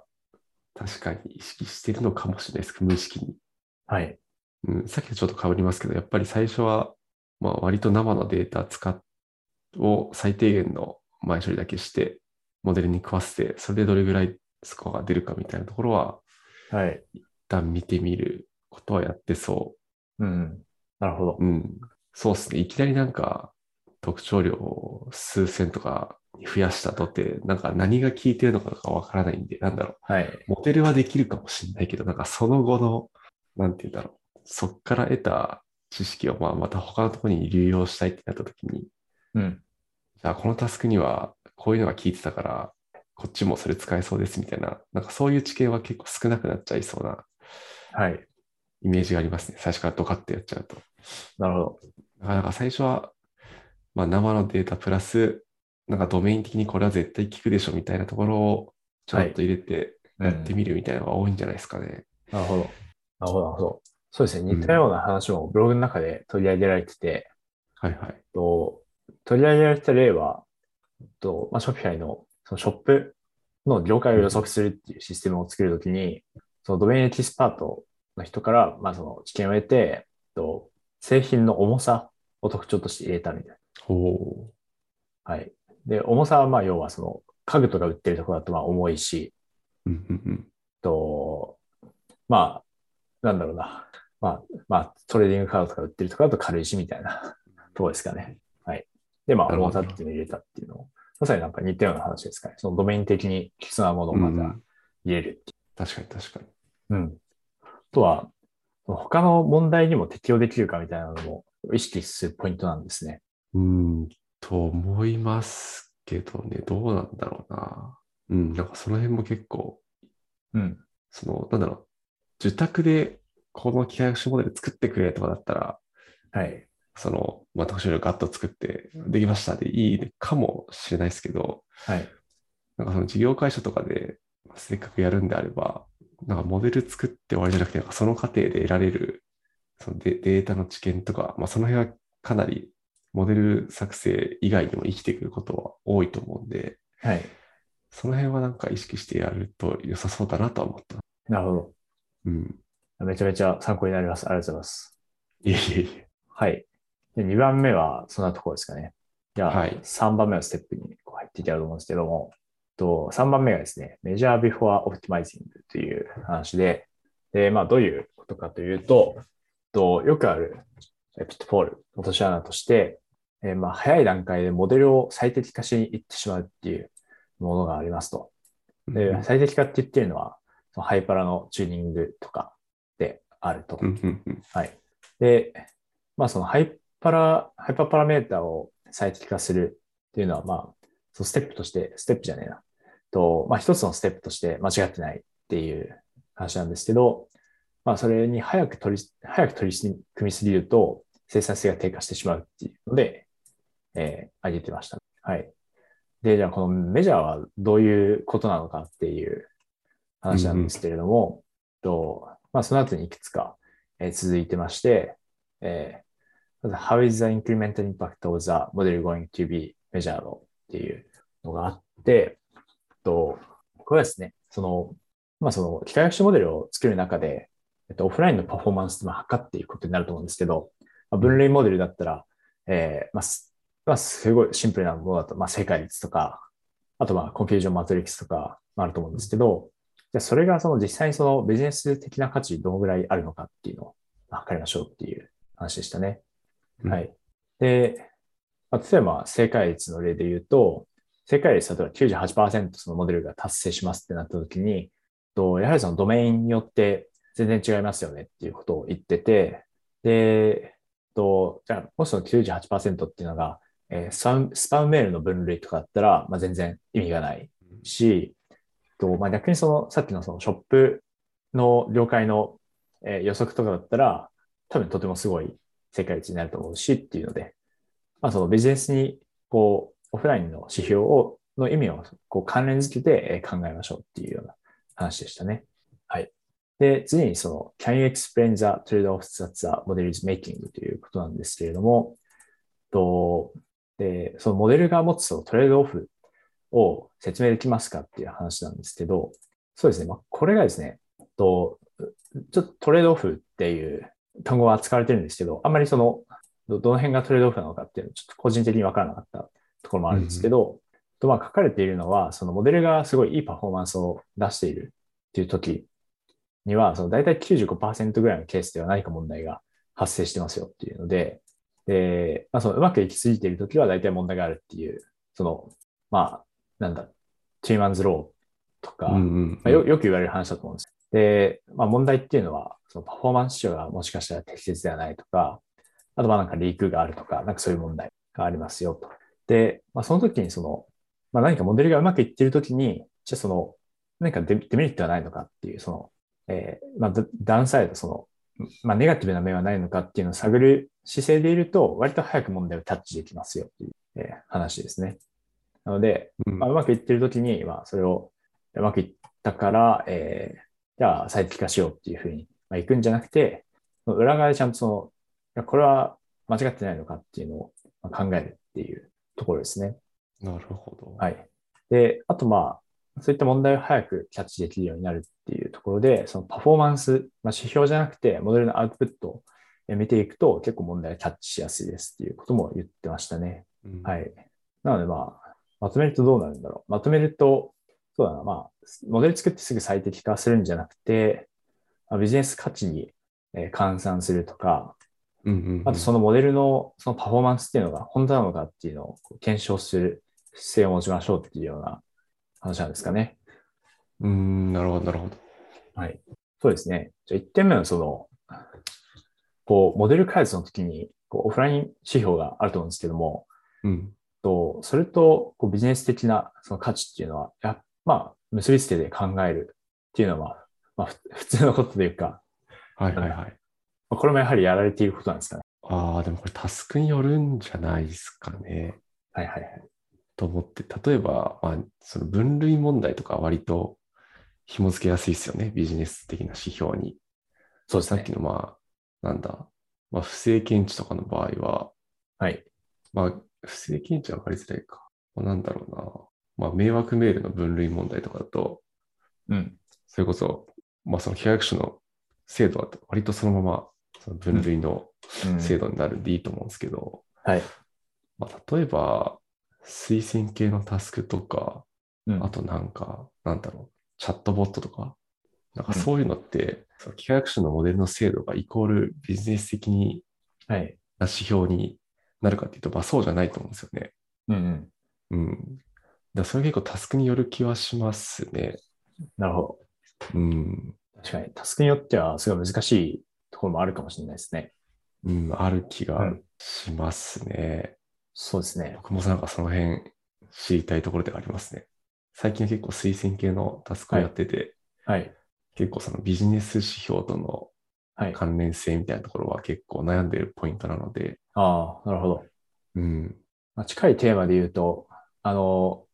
確かに意識してるのかもしれないですけど、無意識に。はい。うん、さっきとちょっと被りますけど、やっぱり最初は、まあ、割と生のデータ使っを最低限の前処理だけして、モデルに食わせて、それでどれぐらいスコアが出るかみたいなところは、はい。一旦見てみることはやってそうん。なるほどう。。うん。そうですね。いきなりなんか特徴量を数千とかに増やしたとて、なんか何が効いてるのかとかわからないんで、なんだろう。はい。モデルはできるかもしれないけど、なんかその後の、なんて言うんだろう。そっから得た知識をまあまた他のところに流用したいってなった時に、うん。じゃあこのタスクにはこういうのが効いてたから、こっちもそれ使えそうですみたいな、なんかそういう知見は結構少なくなっちゃいそうなはい。イメージがありますね。最初からドカッとやっちゃうと。なるほど。だからなんか最初は、まあ、生のデータプラス、なんかドメイン的にこれは絶対効くでしょみたいなところをちょっと入れてやってみるみたいなのが多いんじゃないですかね。なるほど。なるほど、なるほど。そうですね。似たような話もブログの中で取り上げられてて、はいはい。と取り上げられた例は、とまあ、Shopify のそのショップの業界を予測するっていうシステムを作るときに、そのドメインエキスパートの人から、まあ、その知見を得て、と製品の重さを特徴として入れたみたいおな。はい。で、重さはまあ要はその家具とか売ってるところだとまあ重いし、ー。うんうんうん。と、まあ、なんだろうな。まあ、まあ、トレーディングカードとか売ってるところだと軽いしみたいなところですかね。はい。で、まあ、重さっていうのを入れたっていうのを、まさになんか似たような話ですかね。そのドメイン的に必要なものをまたうんうん入れるってい確かに確かに。う。うん。あとは、他の問題にも適用できるかみたいなのも意識するポイントなんですね。うーん、と思いますけどね、どうなんだろうな。うん、なんかその辺も結構、うん。その、なんだろう、受託でこの機械学習モデル作ってくれとかだったら、はい。その、まあ、特殊量ガッと作ってできましたでいいかもしれないですけど、はい。なんかその事業会社とかでせっかくやるんであれば、なんかモデル作って終わりじゃなくて、その過程で得られるそのデデータの知見とか、まあ、その辺はかなりモデル作成以外にも生きてくることは多いと思うんで、はい。その辺はなんか意識してやると良さそうだなとは思った。なるほうん。ど。めちゃめちゃ参考になります。ありがとうございます。いえいえいえ。はい。で、2番目はそんなところですかね。じゃあ、はい3番目のステップにこう入っていけたらと思うんですけども、と3番目がですね、Measure Before Optimizing という話で、で、まあ、どういうことかというと、とよくあるピットフォール、落とし穴として、えーまあ、早い段階でモデルを最適化しに行ってしまうっていうものがありますと。で、最適化って言ってるのは、そのハイパラのチューニングとかであると。はい。で、まあそのハイパラ、ハイパーパラメータを最適化するっていうのは、まあ、そのステップとして、ステップじゃねえな。と、まあ一つのステップとして間違ってないっていう話なんですけど、まあそれに早く取り、早く取り組みすぎると生産性が低下してしまうっていうので、えー、挙げてました。はい。で、じゃあこのメジャーはどういうことなのかっていう話なんですけれども、とまあその後にいくつか、えー続いてまして、えーまず How is the incremental impact of the model going to be measured? っていうのがあって、とこれはですね、その、まあその機械学習モデルを作る中で、えっと、オフラインのパフォーマンスを測っていくことになると思うんですけど、まあ、分類モデルだったら、えーまあ、すまあ、すごいシンプルなものだと、まあ、正解率とか、あとまあ、 confusion matrix とか、まあ、あると思うんですけど、じゃあそれがその実際にそのビジネス的な価値どのぐらいあるのかっていうのをまあ測りましょうっていう話でしたね。うんはい。で、まあ、例えば正解率の例で言うと、正解率例えば98%そのモデルが達成しますってなった時に、とやはりそのドメインによって全然違いますよねっていうことを言ってて、で、とじゃあもしその98%っていうのが、えースパムスパムメールの分類とかだったら、まあ、全然意味がないし、とまあ、逆にそのさっきのそのショップの了解の、えー予測とかだったら、多分とてもすごい正解率になると思うしっていうので、まあ、そのビジネスにこうオフラインの指標をの意味をこう関連づけてえー考えましょうっていうような話でしたね。はい。で、次にその、can you explain the trade-offs that the model is making? ということなんですけれども、とで、そのモデルが持つそのトレードオフを説明できますかっていう話なんですけど、そうですね。まあ、これがですね、とちょっとトレードオフっていう単語は使われてるんですけど、あんまりその、どの辺がトレードオフなのかっていうのはちょっと個人的にわからなかったところもあるんですけど、とまあ書かれているのは、そのモデルがすごいいいパフォーマンスを出しているっていう時には、その大体95%ぐらいのケースでは何か問題が発生してますよっていうので、で、まあ、そのうまくいき過ぎている時は大体問題があるっていう、その、まあ、なんだ、チーマンズローとか、うんうんまあ、よよく言われる話だと思うんです。で、まあ、問題っていうのは、そのパフォーマンス指標がもしかしたら適切ではないとか、あとまあなんかリークがあるとか、なんかそういう問題がありますよと。で、まあ、その時にその、まあ、何かモデルがうまくいっている時に、じゃあその、何かデデメリットはないのかっていう、その、えーまあ、ダダウンサイド、その、まあ、ネガティブな面はないのかっていうのを探る姿勢でいると、割と早く問題をキャッチできますよっていう、えー話ですね。なので、うんまあ、うまくいってる時に、まあ、それをうまくいったから、えーじゃあ最適化しようっていうふうに、まあ、行くんじゃなくて、裏側でちゃんとその、これは間違ってないのかっていうのをまあ考えるっていうところですね。なるほど。はい。で、あとまあ、そういった問題を早くキャッチできるようになるっていうところで、そのパフォーマンス、まあ、指標じゃなくて、モデルのアウトプットをえ見ていくと結構問題をキャッチしやすいですっていうことも言ってましたね。うんはい。なのでまあ、まとめるとどうなるんだろう。まとめると、そうだな、まあ、モデル作ってすぐ最適化するんじゃなくて、まあビジネス価値にえー換算するとか、うんうんうんあとそのモデルのそのパフォーマンスっていうのが本当なのかっていうのを検証する姿勢を持ちましょうっていうような話なんですかね。うん、なるほど、なるほど。はい。そうですね。じゃあ1点目のその、こう、モデル開発の時にこうオフライン指標があると思うんですけども、うん。と、それとこうビジネス的なその価値っていうのは、やまあ、結びつけて考えるっていうのは、まあ、ふ 普通のことというか、はいはいはい。まあこれもやはりやられていることなんですかね。ああ、でもこれタスクによるんじゃないですかね。はいはいはい。と思って、例えば、まあ、その分類問題とかは割と紐付けやすいですよね。ビジネス的な指標に。そうですねさっき。のまあ、なんだ、まあ、不正検知とかの場合は、はい。まあ、不正検知は分かりづらいか。まあ、なんだろうな。まあ、迷惑メールの分類問題とかだと、うん。それこそ、まあ、その契約書の制度は割とそのままその分類のうん制度になるんでいいと思うんですけど、はい。まあ、例えば、推薦系のタスクとか、うんあとなんか、なんだろう、チャットボットとか、なんかうんそういうのって、その契約書のモデルの精度がイコールビジネス的にはい。な指標になるかっていうと、まあそうじゃないと思うんですよね。うんうん。うん。だそれ結構タスクによる気はしますね。なるほど。うん。確かに、タスクによってはすごい難しいところもあるかもしれないですね。うん、ある気がうんしますね。そうですね。僕もなんかその辺知りたいところではありますね。最近は結構推薦系のタスクをやってて、はい。結構そのビジネス指標とのはい。関連性みたいなところは結構悩んでるポイントなので、ああ、なるほど。うん。まあ、近いテーマで言うと、あの、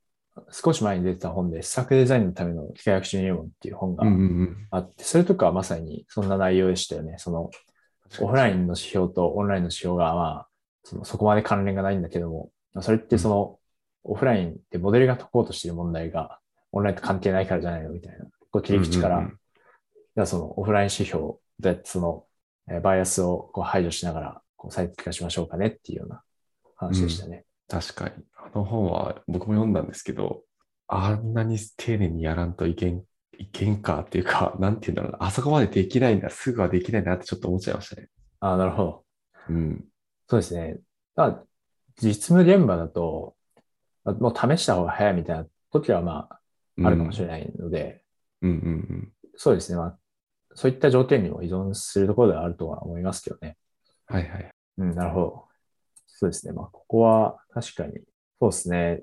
少し前に出てた本で、施策デザインのための契約書入門っていう本が。あって、それとかはまさにそんな内容でしたよね。その、オフラインの指標とオンラインの指標が、まあ、そのそこまで関連がないんだけども、まあそれってその、オフラインでモデルが解こうとしている問題が、オンラインと関係ないからじゃないの？みたいな、こう切り口から、うんうんうんじゃあそのオフライン指標、どうやってその、えーバイアスをこう排除しながら、こう最適化しましょうかねっていうような話でしたね。確かに。あの本は僕も読んだんですけど、あんなに丁寧にやらんといけん、いけんかっていうか、なんていうんだろうな。あそこまでできないんだ、すぐはできないなってちょっと思っちゃいましたね。ああ、なるほど。うん。そうですね。まあ、実務現場だと、まあもう試した方が早いみたいな時はまあ、あるかもしれないので、うんうんうん。そうですね。まあ、そういった条件にも依存するところではあるとは思いますけどね。はいはい。うん、なるほど。そうですね。まあ、ここは確かに、そうですね。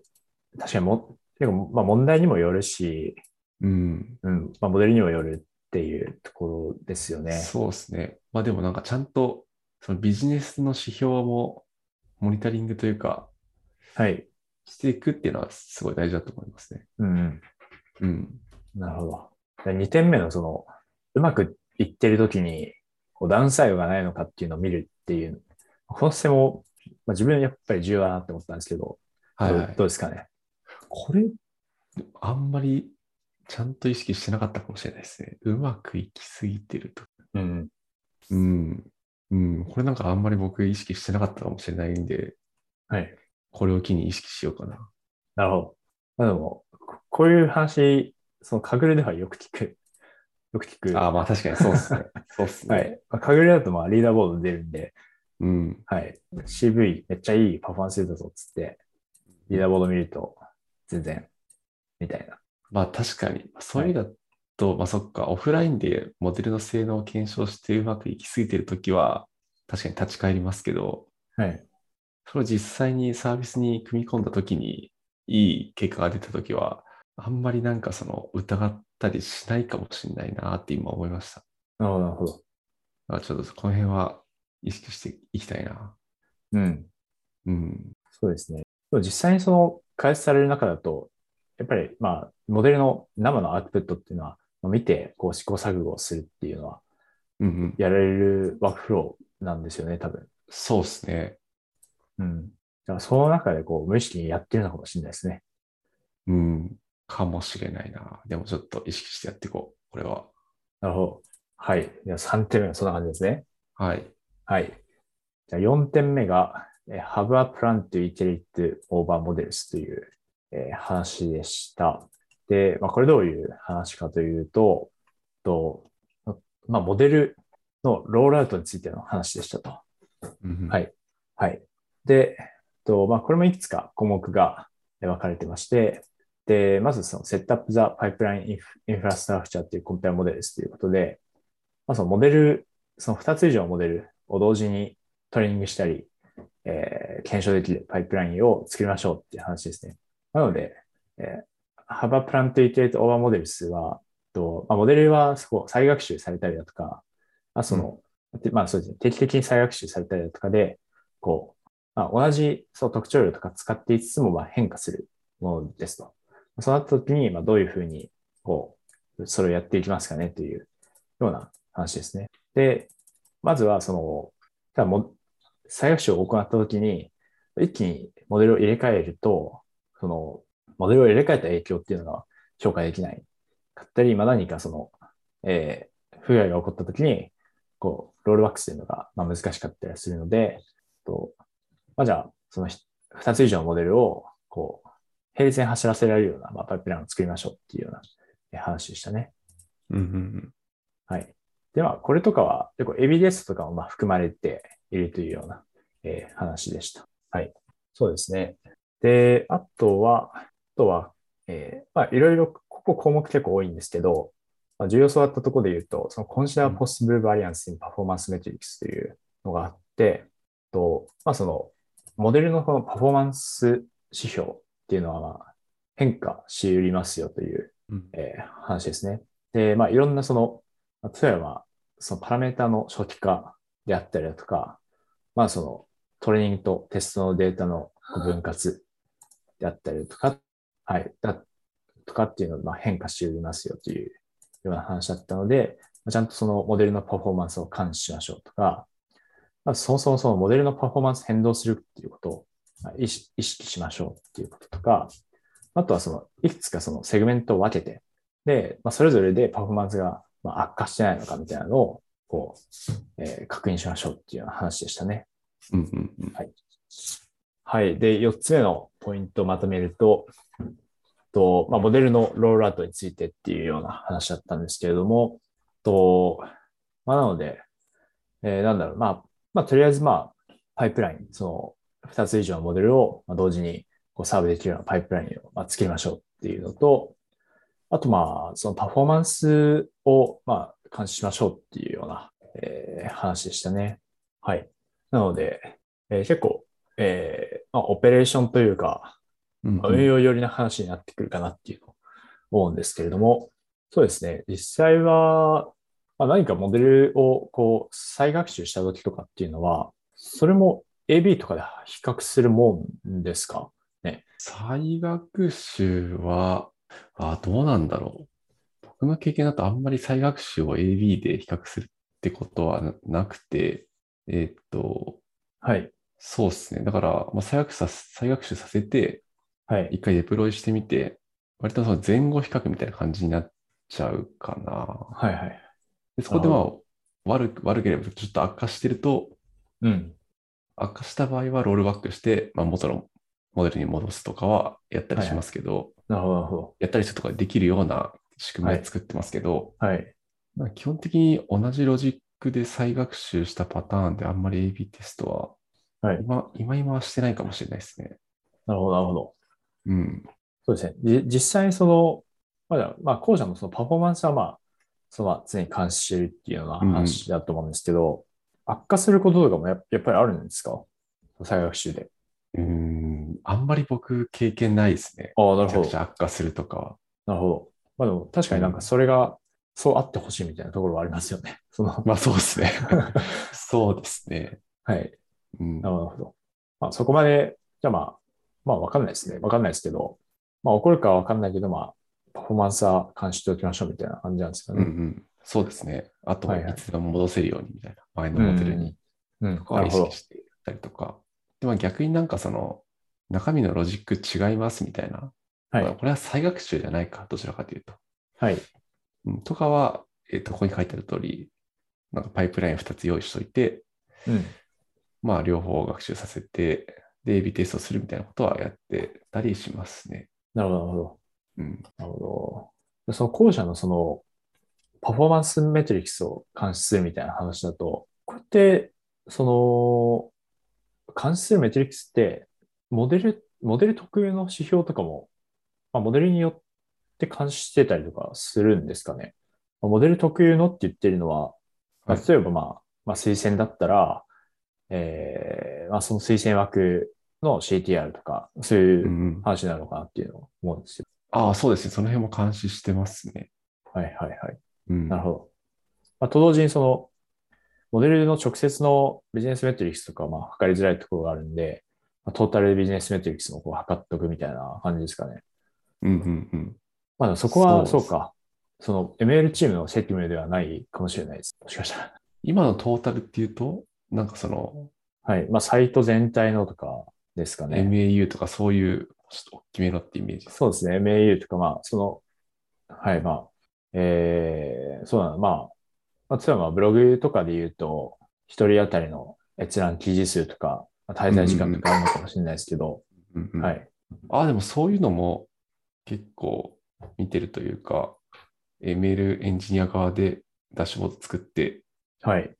確かにも、てかまあ、問題にもよるし、うん。うん、まあ、モデルにもよるっていうところですよね。そうですね。まあでもなんかちゃんと、そのビジネスの指標もモニタリングというか、はい。していくっていうのはすごい大事だと思いますね。うん、うん。うん。なるほど。2点目のその、うまくいってる時に、こうダウンサイドがないのかっていうのを見るっていう、この視点も、まあ、自分やっぱり重要だなって思ったんですけど、はい、はいどう。どうですかね？これ、あんまりちゃんと意識してなかったかもしれないですね。うまくいきすぎてると。うん。うん。うん。これなんかあんまり僕意識してなかったかもしれないんで、はい。これを機に意識しようかな。なるほど。まあでも、ここういう話、その、かぐるではよく聞く。よく聞く。ああ、まあ確かにそうっすね。そうっすね。はい。まあ、かぐるだとまあリーダーボード出るんで、うん。はい。CV めっちゃいいパフォーマンスだぞっつって、リーダーボード見ると、全然、みたいな。まあ確かに。そういう意味だと、まあそっか、オフラインでモデルの性能を検証してうまくいきすぎてるときは、確かに立ち返りますけど、はい。それを実際にサービスに組み込んだときに、いい結果が出たときは、あんまりなんかその疑ったりしないかもしれないなって今思いました。なるほど、なるほど。だからちょっとこの辺は意識していきたいな。うん。うん。そうですね。実際にその開発される中だと、やっぱりまあ、モデルの生のアウトプットっていうのは、まあ見てこう試行錯誤をするっていうのは。やられるワークフローなんですよね、多分。そうですね。うん。だからその中でこう無意識にやってるのかもしれないですね。うん。かもしれないな。でもちょっと意識してやっていこう。これは。なるほど。はい。では3点目はそんな感じですね。はい。はい。じゃあ4点目が、えー Have a plan to iterate over models という、えー話でした。で、まあ、これどういう話かというと、とまあ、モデルのロールアウトについての話でしたと。うんうんはい。はい。で、とまあ、これもいくつか項目がえー分かれてまして、で、まずその Set up the pipeline infrastructure っていうコンペアモデルですということで、まあ、そのモデル、その2つ以上のモデルを同時にトレーニングしたり、えー検証できるパイプラインを作りましょうっていう話ですね。なので、えー、Have a plan to iterate over models は、とまあ、モデルはそこ再学習されたりだとか、まあ、その、でまあそうですね、定期的に再学習されたりだとかで、こう、まあ、同じそう特徴量とか使っていつつもまあ変化するものですと。そうなった時に、まあ、どういうふうに、こう、それをやっていきますかねというような話ですね。で、まずは、その、ただも、再学習を行った時に、一気にモデルを入れ替えると、その、モデルを入れ替えた影響っていうのが評価できないかったり、まあ、何かその、えー不具合が起こった時に、こう、ロールバックするのが、まあ、難しかったりするので、とまあ、じゃあ、そのひ二つ以上のモデルを、こう、並列に走らせられるような、まあ、パイプラインを作りましょうっていうようなえ話でしたね。うんうんはい。では、これとかは、結構エビデンスとかもまあ含まれているというような、えー話でした。はい。そうですね。で、あとは、あとは、えーまあ、いろいろ、ここ項目結構多いんですけど、まあ、重要そうだったところで言うと、その Consider うん Possible Variance in Performance Metrics というのがあって、と、まあ、その、モデルのこのパフォーマンス指標っていうのは、まあ、変化し得りますよといううん。えー話ですね。で、まあ、いろんなその、まあ例えば、そのパラメータの初期化であったりだとか、まあ、そのトレーニングとテストのデータの分割であったりとか、はい、だとかっていうのをまあ変化していますよというような話だったので、まあちゃんとそのモデルのパフォーマンスを監視しましょうとか、まあ、そもそもそのモデルのパフォーマンス変動するっていうことをまあ意識しましょうっていうこととか、あとはその、いくつかそのセグメントを分けて、で、まあ、それぞれでパフォーマンスがまあ悪化してないのかみたいなのを、こう、えー確認しましょうっていうような話でしたね。うんうんうん。はい。で、4つ目のポイントをまとめると、と、まあ、モデルのロールアウトについてっていうような話だったんですけれども、と、まあ、なので、えーなんだろう、まあ、まあ、とりあえず、まあ、パイプライン、その、2つ以上のモデルを同時にこうサーブできるようなパイプラインをまあ作りましょうっていうのと、あと、まあ、そのパフォーマンスを、まあ、監視しましょうっていうような、えー話でしたね。はい。なので、えー結構、えーまあ、オペレーションというか、まあ運用寄りな話になってくるかなっていうのを思うんですけれども、そうですね。実際は、まあ、何かモデルをこう再学習した時とかっていうのは、それも AB とかで比較するもんですか？再学習は、あ、どうなんだろう。僕の経験だとあんまり再学習を AB で比較するってことはななくて、えーっと、はい。そうですね。だから、まあ、再学習さ再学習させて、はい。一回デプロイしてみて、割とその前後比較みたいな感じになっちゃうかな。はいはい。でそこでまなあ、悪く、悪ければちょっと悪化してると、うん。悪化した場合はロールバックして、まあ、元のモデルに戻すとかはやったりしますけど、なるほど、なるほやったりするとかできるような仕組みを作ってますけど、ど。はい。まあ基本的に同じロジックで再学習したパターンであんまり AB テストは、はい今、今今はしてないかもしれないですね。なるほど、なるほど。うん。そうですね。じ実際その、まだ、まあ、後者のそのパフォーマンスはまあ、そのまあ常に監視してるっていうような話だと思うんですけど、悪化することとかもややっぱりあるんですか？再学習で。うーん、あんまり僕経験ないですね。ああ、なるほどめちゃくち。ゃ悪化するとかは。なるほど。まあでも確かになんかそれが、そうあってほしいみたいなところはありますよね。その、まあそうですね。そうですね。はい。うんなるほど。まあそこまで、じゃあまあ、まあわかんないですね。わかんないですけど、まあ起こるかはわかんないけど、まあ、パフォーマンスは監視しておきましょうみたいな感じなんですよね。うんうん。そうですね。あとははいはいいつでも戻せるようにみたいな。前のモデルにうん。とかは意識。してやったりとか。でも逆になんかその、中身のロジック違いますみたいな。はい。これは再学習じゃないか、どちらかというと。はい。うんとかは、えっ、と、ここに書いてある通り、なんかパイプライン2つ用意しといて、うん。まあ両方学習させて、で、AB テストするみたいなことはやってたりしますね。なるほど、なるほど。うん。なるほど。その後者のその、パフォーマンスメトリックスを監視するみたいな話だと、これって、その、監視するメトリックスって、モデル、モデル特有の指標とかも、まあ、モデルによって監視してたりとかするんですかね。まあモデル特有のって言ってるのは、まあはい例えばまあ、まあ、推薦だったら、えーまあ、その推薦枠の CTR とか、そういううんうん、話なのかなっていうのを思うんですよ。ああ、そうですね。その辺も監視してますね。はいはいはい。うん。なるほど。まあ、と同時にその、モデルの直接のビジネスメトリックスとかはまあ測りづらいところがあるんで、まあ、トータルビジネスメトリックスもこう測っとくみたいな感じですかね。うんうんうん。まあそこはそうか。その ML チームの責務ではないかもしれないです。もしかしたら。今のトータルっていうと、なんかその、はい。まあサイト全体のとかですかね。MAU とかそういう、ちょっと大きめのってイメージ。そうですね。MAU とか、まあ、その、はい、まあ、えー、そうなの。まあ、まあ、例えばまあブログとかで言うと、一人当たりの閲覧記事数とか、まあ滞在時間とかあるのかもしれないですけど、うんうんはい。ああ、でもそういうのも結構見てるというか、ML エンジニア側でダッシュボード作ってはい。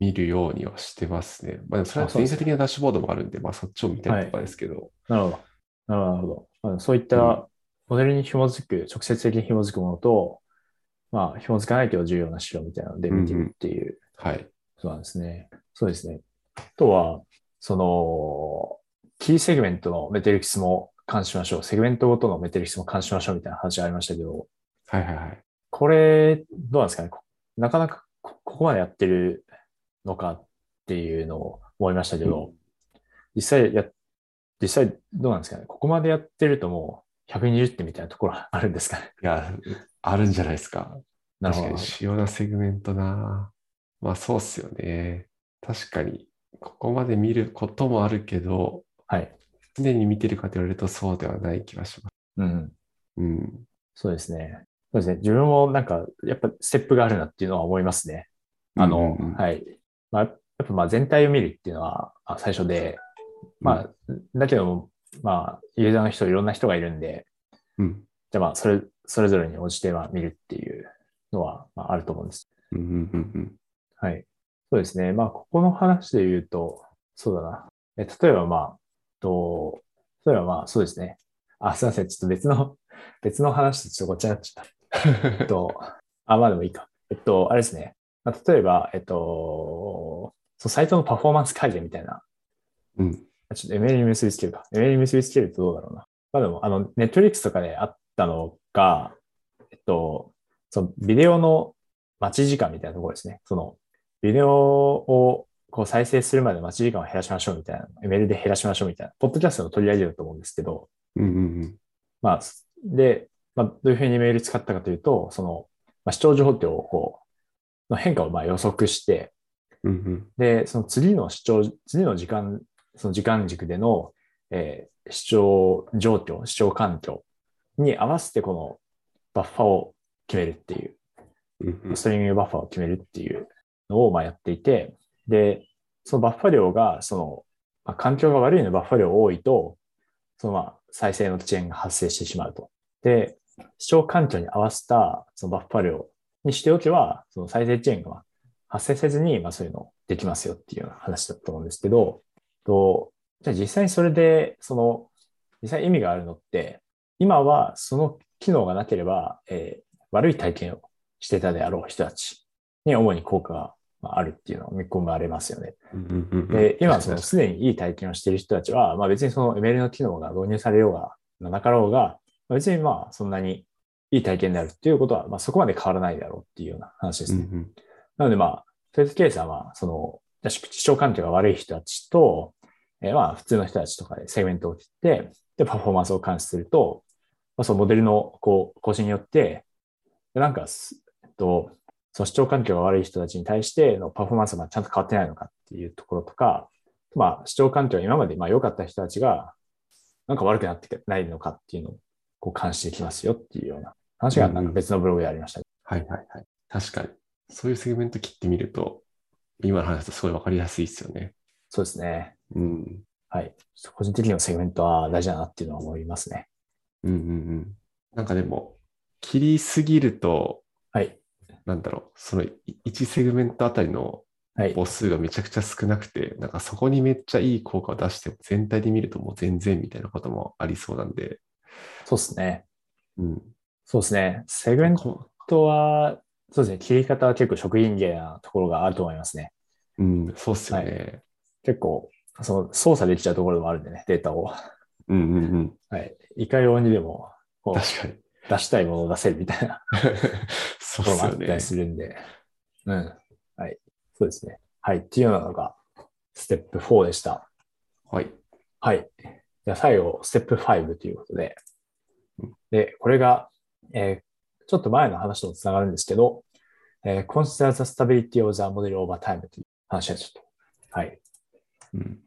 見るようにはしてますね。まあ、でもそれは電車的なダッシュボードもあるんで、まあそっちを見たりとかですけど、なるほど。なるほど、なるほど。まあ、そういっうんたモデルに紐づく、直接的に紐づくものと、まあ、紐づかないけど重要な資料みたいなので見てるっていうはい。そうなんですね。そうですね。あとは、その、 key segment の metrics も監視しましょう。セグメントごとの metrics も監視しましょうみたいな話ありましたけど、はいはいはい。これ、どうなんですかね。こなかなかこここまでやってるのかっていうのを思いましたけど、実際や、実際どうなんですかね？ここまでやってるともう120点みたいなところあるんですかね？いや、あるんじゃないですか。なるほど確かに。主要なセグメントな。まあそうっすよね。確かに、ここまで見ることもあるけど、はい。常に見てるかと言われるとそうではない気がします。うん。うん。そうですね。そうですね。自分もなんか、やっぱステップがあるなっていうのは思いますね。あの、うんうんうんはい。まあ、やっぱまあ全体を見るっていうのはあ最初で、まあ、だけども、まあ、ユーザーの人、いろんな人がいるんで、うん。じゃあまあ、それ、それぞれに応じては見るっていうのは、まあ、あると思うんです。うんうんうんうん。はい。そうですね。まあ、ここの話で言うと、そうだな。え例えばまあ、と、例えばまあ、そうですね。あ、すいません。ちょっと別の、別の話とちょっとごっちゃになっちゃった。え っと、あ、まあでもいいか。えっと、あれですね。まあ、例えば、えっと、そうサイトのパフォーマンス改善みたいな。うん。あちょっと ML に結びつけるか。ML に結びつけるとどうだろうな。まあでも、あの、ネットリックスとかであったのが、えっと、そのビデオの待ち時間みたいなところですね。その、ビデオをこう再生するまで待ち時間を減らしましょうみたいな。ML で減らしましょうみたいな。ポッドキャストの取り上げだと思うんですけど、うんうんうん。まあ、で、まあ、どういうふうにメール使ったかというと、その、まあ、視聴状況をこう、の変化をまあ予測して、うんうん。で、その次の視聴、次の時間、その時間軸での、えー視聴状況、視聴環境に合わせてこのバッファを決めるっていう、うんうんストリーミングバッファを決めるっていうのをまあやっていて、で、そのバッファ量が、その、まあ、環境が悪いのバッファ量多いと、そのまあ再生の遅延が発生してしまうと。で、視聴環境に合わせたそのバッファ量にしておけば、その再生遅延がまあ発生せずに、まあそういうのできますよっていうような話だと思うんですけど、とじゃあ実際にそれで、その、実際意味があるのって、今はその機能がなければ、えー悪い体験をしてたであろう人たちに主に効果がまああるっていうのを見込まれますよね。で、今そのすでにいい体験をしている人たちは、まあ別にその ML の機能が導入されようが、なかろうが、まあ別にまあそんなにいい体験であるっていうことは、まあそこまで変わらないだろうっていうような話ですね。にうんうんなのでまあ、そういうケースはまあ、その、視聴環境が悪い人たちと、えーまあ普通の人たちとかでセグメントを切って、で、パフォーマンスを監視すると、まあそのモデルのこう更新によって、でなんかす、えっと、その視聴環境が悪い人たちに対してのパフォーマンスがちゃんと変わってないのかっていうところとか、まあ視聴環境が今までまあ良かった人たちが、なんか悪くなってないのかっていうのをこう監視できますよっていうような話がなんか別のブログでありました。はいはいはい。確かに。そういうセグメント切ってみると、今の話だとすごいわかりやすいですよね。そうですね。うん。はい。個人的にはセグメントは大事だなっていうのは思いますね。うんうんうん。なんかでも、切りすぎると、はい。なんだろう、その1セグメントあたりのはい。母数がめちゃくちゃ少なくて、なんかそこにめっちゃいい効果を出しても全体で見るともう全然みたいなこともありそうなんで、そうですね。うん。そうですね。セグメンこトは、そうですね。切り方は結構職員芸なところがあると思いますね。うん、そうっすよね。結構、その操作できちゃうところでもあるんでね、データを。うんうんうん。はい。いかようにでも、こう、確かに。出したいものを出せるみたいな そとうっすよねころもあったり。するんで。うん。はい。そうですね。はい。っていうようなのが、ステップ4でした。はい。はい。じゃあ最後、ステップ5ということでうん。で、これが、えーちょっと前の話ともつながるんですけど、えー consider the stability of the model over time という話はちょっと。はい。うん。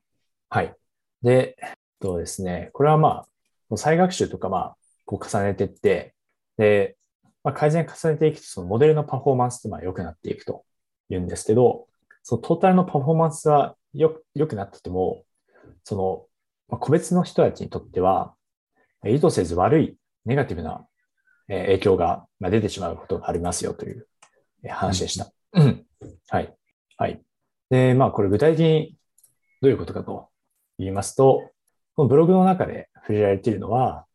はい。で、とですね、これはまあ、再学習とかまあ、こう重ねていって、で、まあ、改善重ねていくと、そのモデルのパフォーマンスってまあ良くなっていくと言うんですけど、そのトータルのパフォーマンスはよ良くなってても、その、まあ、個別の人たちにとっては、え意図せず悪いネガティブなえー影響がまあ出てしまうことがありますよというえー話でした。うんはい。はい。で、まあこれ具体的にどういうことかと言いますと、このブログの中で触れられているのは、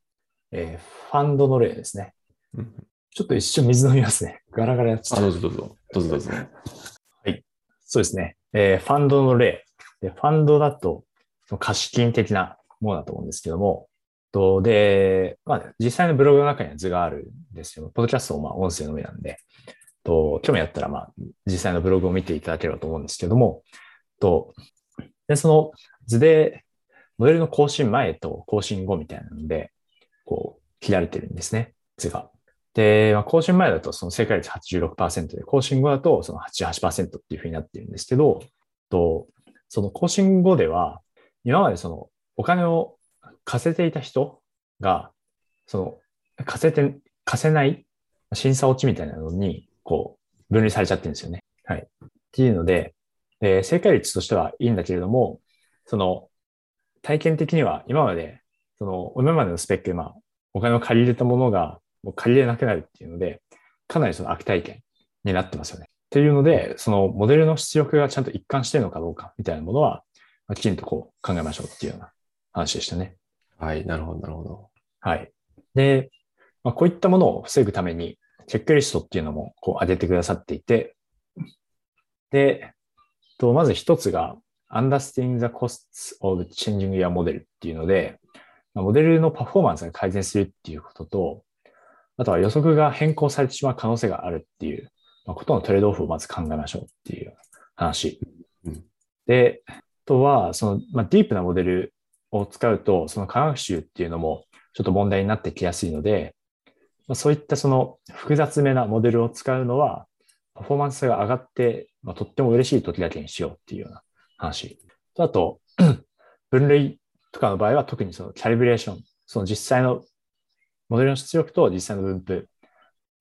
えーファンドの例ですね。うんちょっと一瞬水飲みますね。ガラガラやっちゃあ、ったどうぞどうぞ。どうぞどうぞ。そうですね。えーファンドの例。でファンドだと、その貸金的なものだと思うんですけども、とで、まあ、実際のブログの中には図があるんですよ。ポッドキャストもまあ音声の上なんで、と興味あったら、まあ、実際のブログを見ていただければと思うんですけども、とでその図で、モデルの更新前と更新後みたいなので、こう、切られてるんですね、図が。で、まあ、更新前だとその正解率86%で、更新後だとその88%っていうふうになってるんですけど、とその更新後では、今までそのお金を貸せていた人が、その貸せて、貸せない審査落ちみたいなのに、こう、分類されちゃってるんですよね。はい。っていうので、え正解率としてはいいんだけれども、その、体験的には今まで、その、今までのスペックで、まあ、お金を借り入れたものが、もう借りれなくなるっていうので、かなりその悪体験になってますよね。っていうので、そのモデルの出力がちゃんと一貫してるのかどうかみたいなものは、きちんとこう考えましょうっていうような話でしたね。はい、なるほど、なるほど。はい。で、まあ、こういったものを防ぐために、チェックリストっていうのもこう挙げてくださっていて、で、とまず一つが、understanding the costs of changing your model っていうので、まあモデルのパフォーマンスが改善するっていうことと、あとは予測が変更されてしまう可能性があるっていう、まあ、ことのトレードオフをまず考えましょうっていう話。うんで、あとは、その、まあ、ディープなモデルを使うと、その科学習っていうのもちょっと問題になってきやすいので、そういったその複雑めなモデルを使うのは、パフォーマンスが上がって、まあ、とっても嬉しい時だけにしようっていうような話。あと、分類とかの場合は特にそのキャリブレーション、その実際のモデルの出力と実際の分布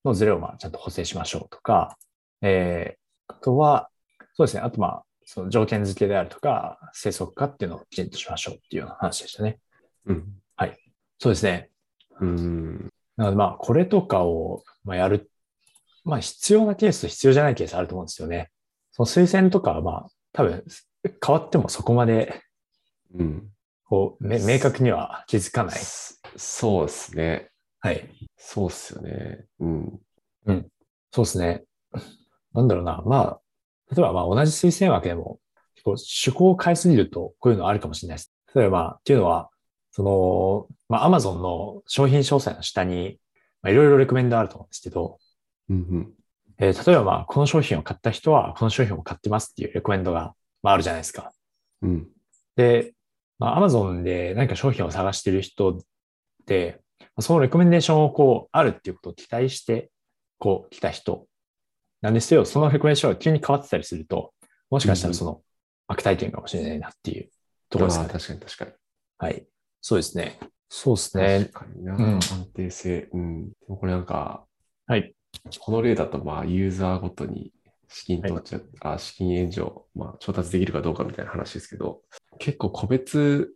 のズレをまあちゃんと補正しましょうとか、えー、あとは、そうですね、あとまあ、その条件付けであるとか、生息化っていうのをきちんとしましょうっていうような話でしたね。うん。そうですね。うん。なのでまあ、これとかをまあやる、まあ必要なケースと必要じゃないケースあると思うんですよね。その推薦とかはまあ、多分変わってもそこまでうん。こう、め明確には気づかない。そそうですね。はい。そうっすよね。うん。そうですね。なんだろうな。まあ、例えばまあ同じ推薦枠でも、こう趣向を変えすぎるとこういうのあるかもしれないです。例えばまあ、っていうのは、その、まあ Amazon の商品詳細の下に、まあいろいろレコメンドあると思うんですけど、うんうん。えー例えばまあ、この商品を買った人はこの商品を買ってますっていうレコメンドが、まあ、あるじゃないですか。うん。で、まあ、Amazon で何か商品を探している人って、まあそのレコメンデーションをこう、あるっていうことを期待して、こう、来た人なんですよ。そのレコメンデーションが急に変わってたりすると、もしかしたらその悪体験かもしれないなっていうところですね。確かに確かに。はい。そうですね。そうですね確。かにな。うん安定性。うん。でもこれなんか、はい。この例だと、まあ、ユーザーごとに資金と、あ資金援助、まあ、調達できるかどうかみたいな話ですけど、結構個別、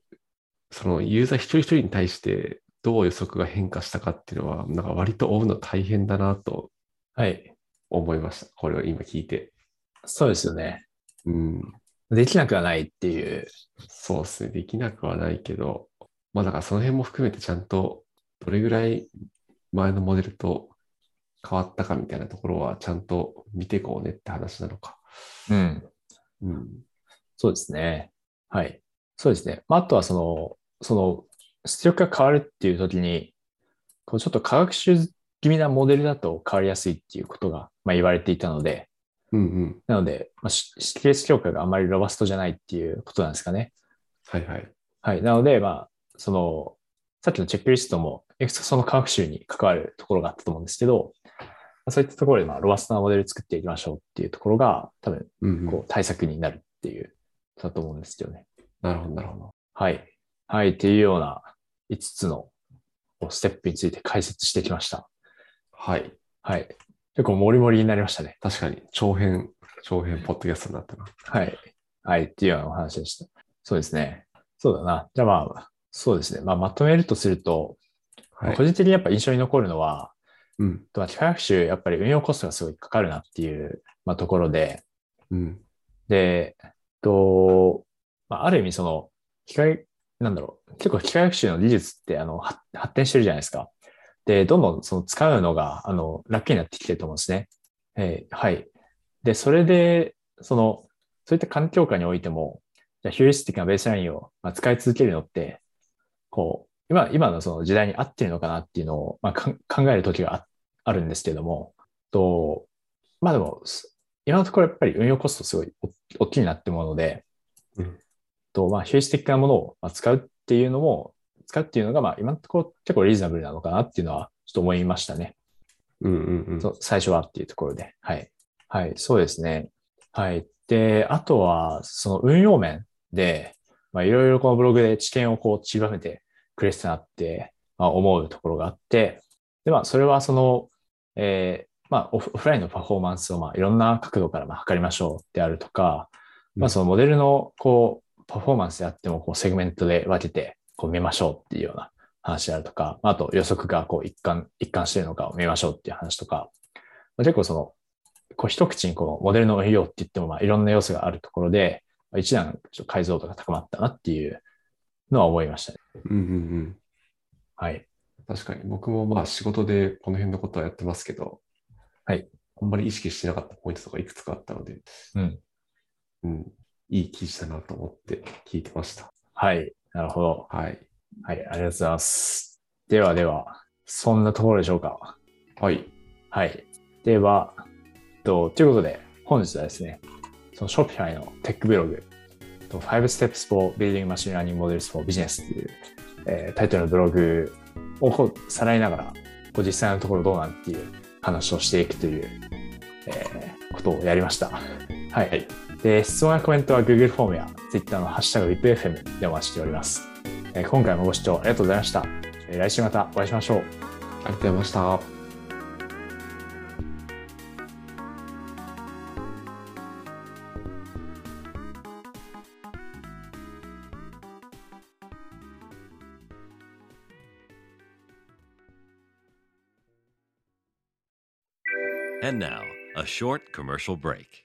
そのユーザー一人一人に対してどう予測が変化したかっていうのは、なんか割と追うの大変だなとはい。思いました。これを今聞いて。そうですよね。うん。できなくはないっていう。そうですね。できなくはないけど、まあだからその辺も含めてちゃんとどれぐらい前のモデルと変わったかみたいなところはちゃんと見ていこうねって話なのか。うん。うん。そうですね。はい。そうですね。まあ、あとはその、その、出力が変わるっていう時に、こうちょっと科学習気味なモデルだと変わりやすいっていうことが、まあ、言われていたので、うんうん。なので、まあ、し識別強化があまりロバストじゃないっていうことなんですかね。はいはい。はい。なので、まあ、その、さっきのチェックリストも、いくつかその科学習に関わるところがあったと思うんですけど、まあそういったところで、まあ、ロバストなモデル作っていきましょうっていうところが、多分、こう、対策になるっていう、だと思うんですよね。なるほど、なるほど。はい。はい。っていうような5つのステップについて解説してきました。はい。はい。結構モリモリになりましたね。確かに、長編、長編ポッドキャストになったな。はい。はい。っていうようなお話でした。そうですね。そうだな。じゃあまあ、そうですね。まあ、まとめるとすると、はい個。人的にやっぱ印象に残るのは、うん。まあ機械学習、やっぱり運用コストがすごいかかるなっていう、まあ、ところで、うん。で、と、まあ、ある意味その、機械、なんだろう、結構機械学習の技術ってあの発発展してるじゃないですか。で、どんどんその使うのが、あの、楽になってきてると思うんですね。えーはい。で、それで、その、そういった環境下においても、じゃあヒューリスティックなベースラインをまあ使い続けるのって、こう、今、今のその時代に合ってるのかなっていうのを、まあ、考える時がああるんですけれども、と、まあでも、す今のところやっぱり運用コストすごいお大きいなって思うので、うんと、まあ、ヒューリスティックなものをまあ使うっていうのも、使うっていうのが、まあ、今のところ結構リーズナブルなのかなっていうのは、ちょっと思いましたね。うんうんうん。そう最初はっていうところで。はい。はい、そうですね。はい。で、あとは、その運用面で、まあ、いろいろこのブログで知見をこう、ちりばめてくれてたなって、まあ、思うところがあって、で、まあ、それはその、えーまあオフ、オフラインのパフォーマンスを、まあ、いろんな角度からまあ測りましょうであるとか、まあ、そのモデルの、こう、パフォーマンスであっても、こう、セグメントで分けて、こう、見ましょうっていうような話であるとか、まああと予測がこう一貫、一貫しているのかを見ましょうっていう話とか、まあ結構その、こう一口にこのモデルの運用って言ってもまあいろんな要素があるところで、まあ一段ちょっと解像度が高まったなっていうのは思いましたね。うんうんうん。はい。確かに僕もまあ仕事でこの辺のことはやってますけど、はい。あんまり意識してなかったポイントとかいくつかあったので、うん。うん、いい記事だなと思って聞いてました。はい。なるほど。はい。はい。ありがとうございます。ではでは、そんなところでしょうか。はい。はい。では、と、ということで、本日はですね、その Shopify のテックブログ、と Five Steps for Building Machine Learning Models for Business という、えータイトルのブログをさらいながら、こう実際のところどうなんっていう話をしていくという、えーことをやりました。はい。はいで、質問やコメントは Google フォームや Twitter のハッシュタグ WIPFM でお待ちしております。えー今回もご視聴ありがとうございました。えー来週またお会いしましょう。ありがとうございました。And now, a short commercial break.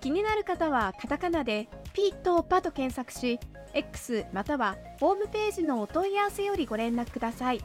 気になる方はカタカナでピーとパと検索し X またはホームページのお問い合わせよりご連絡ください。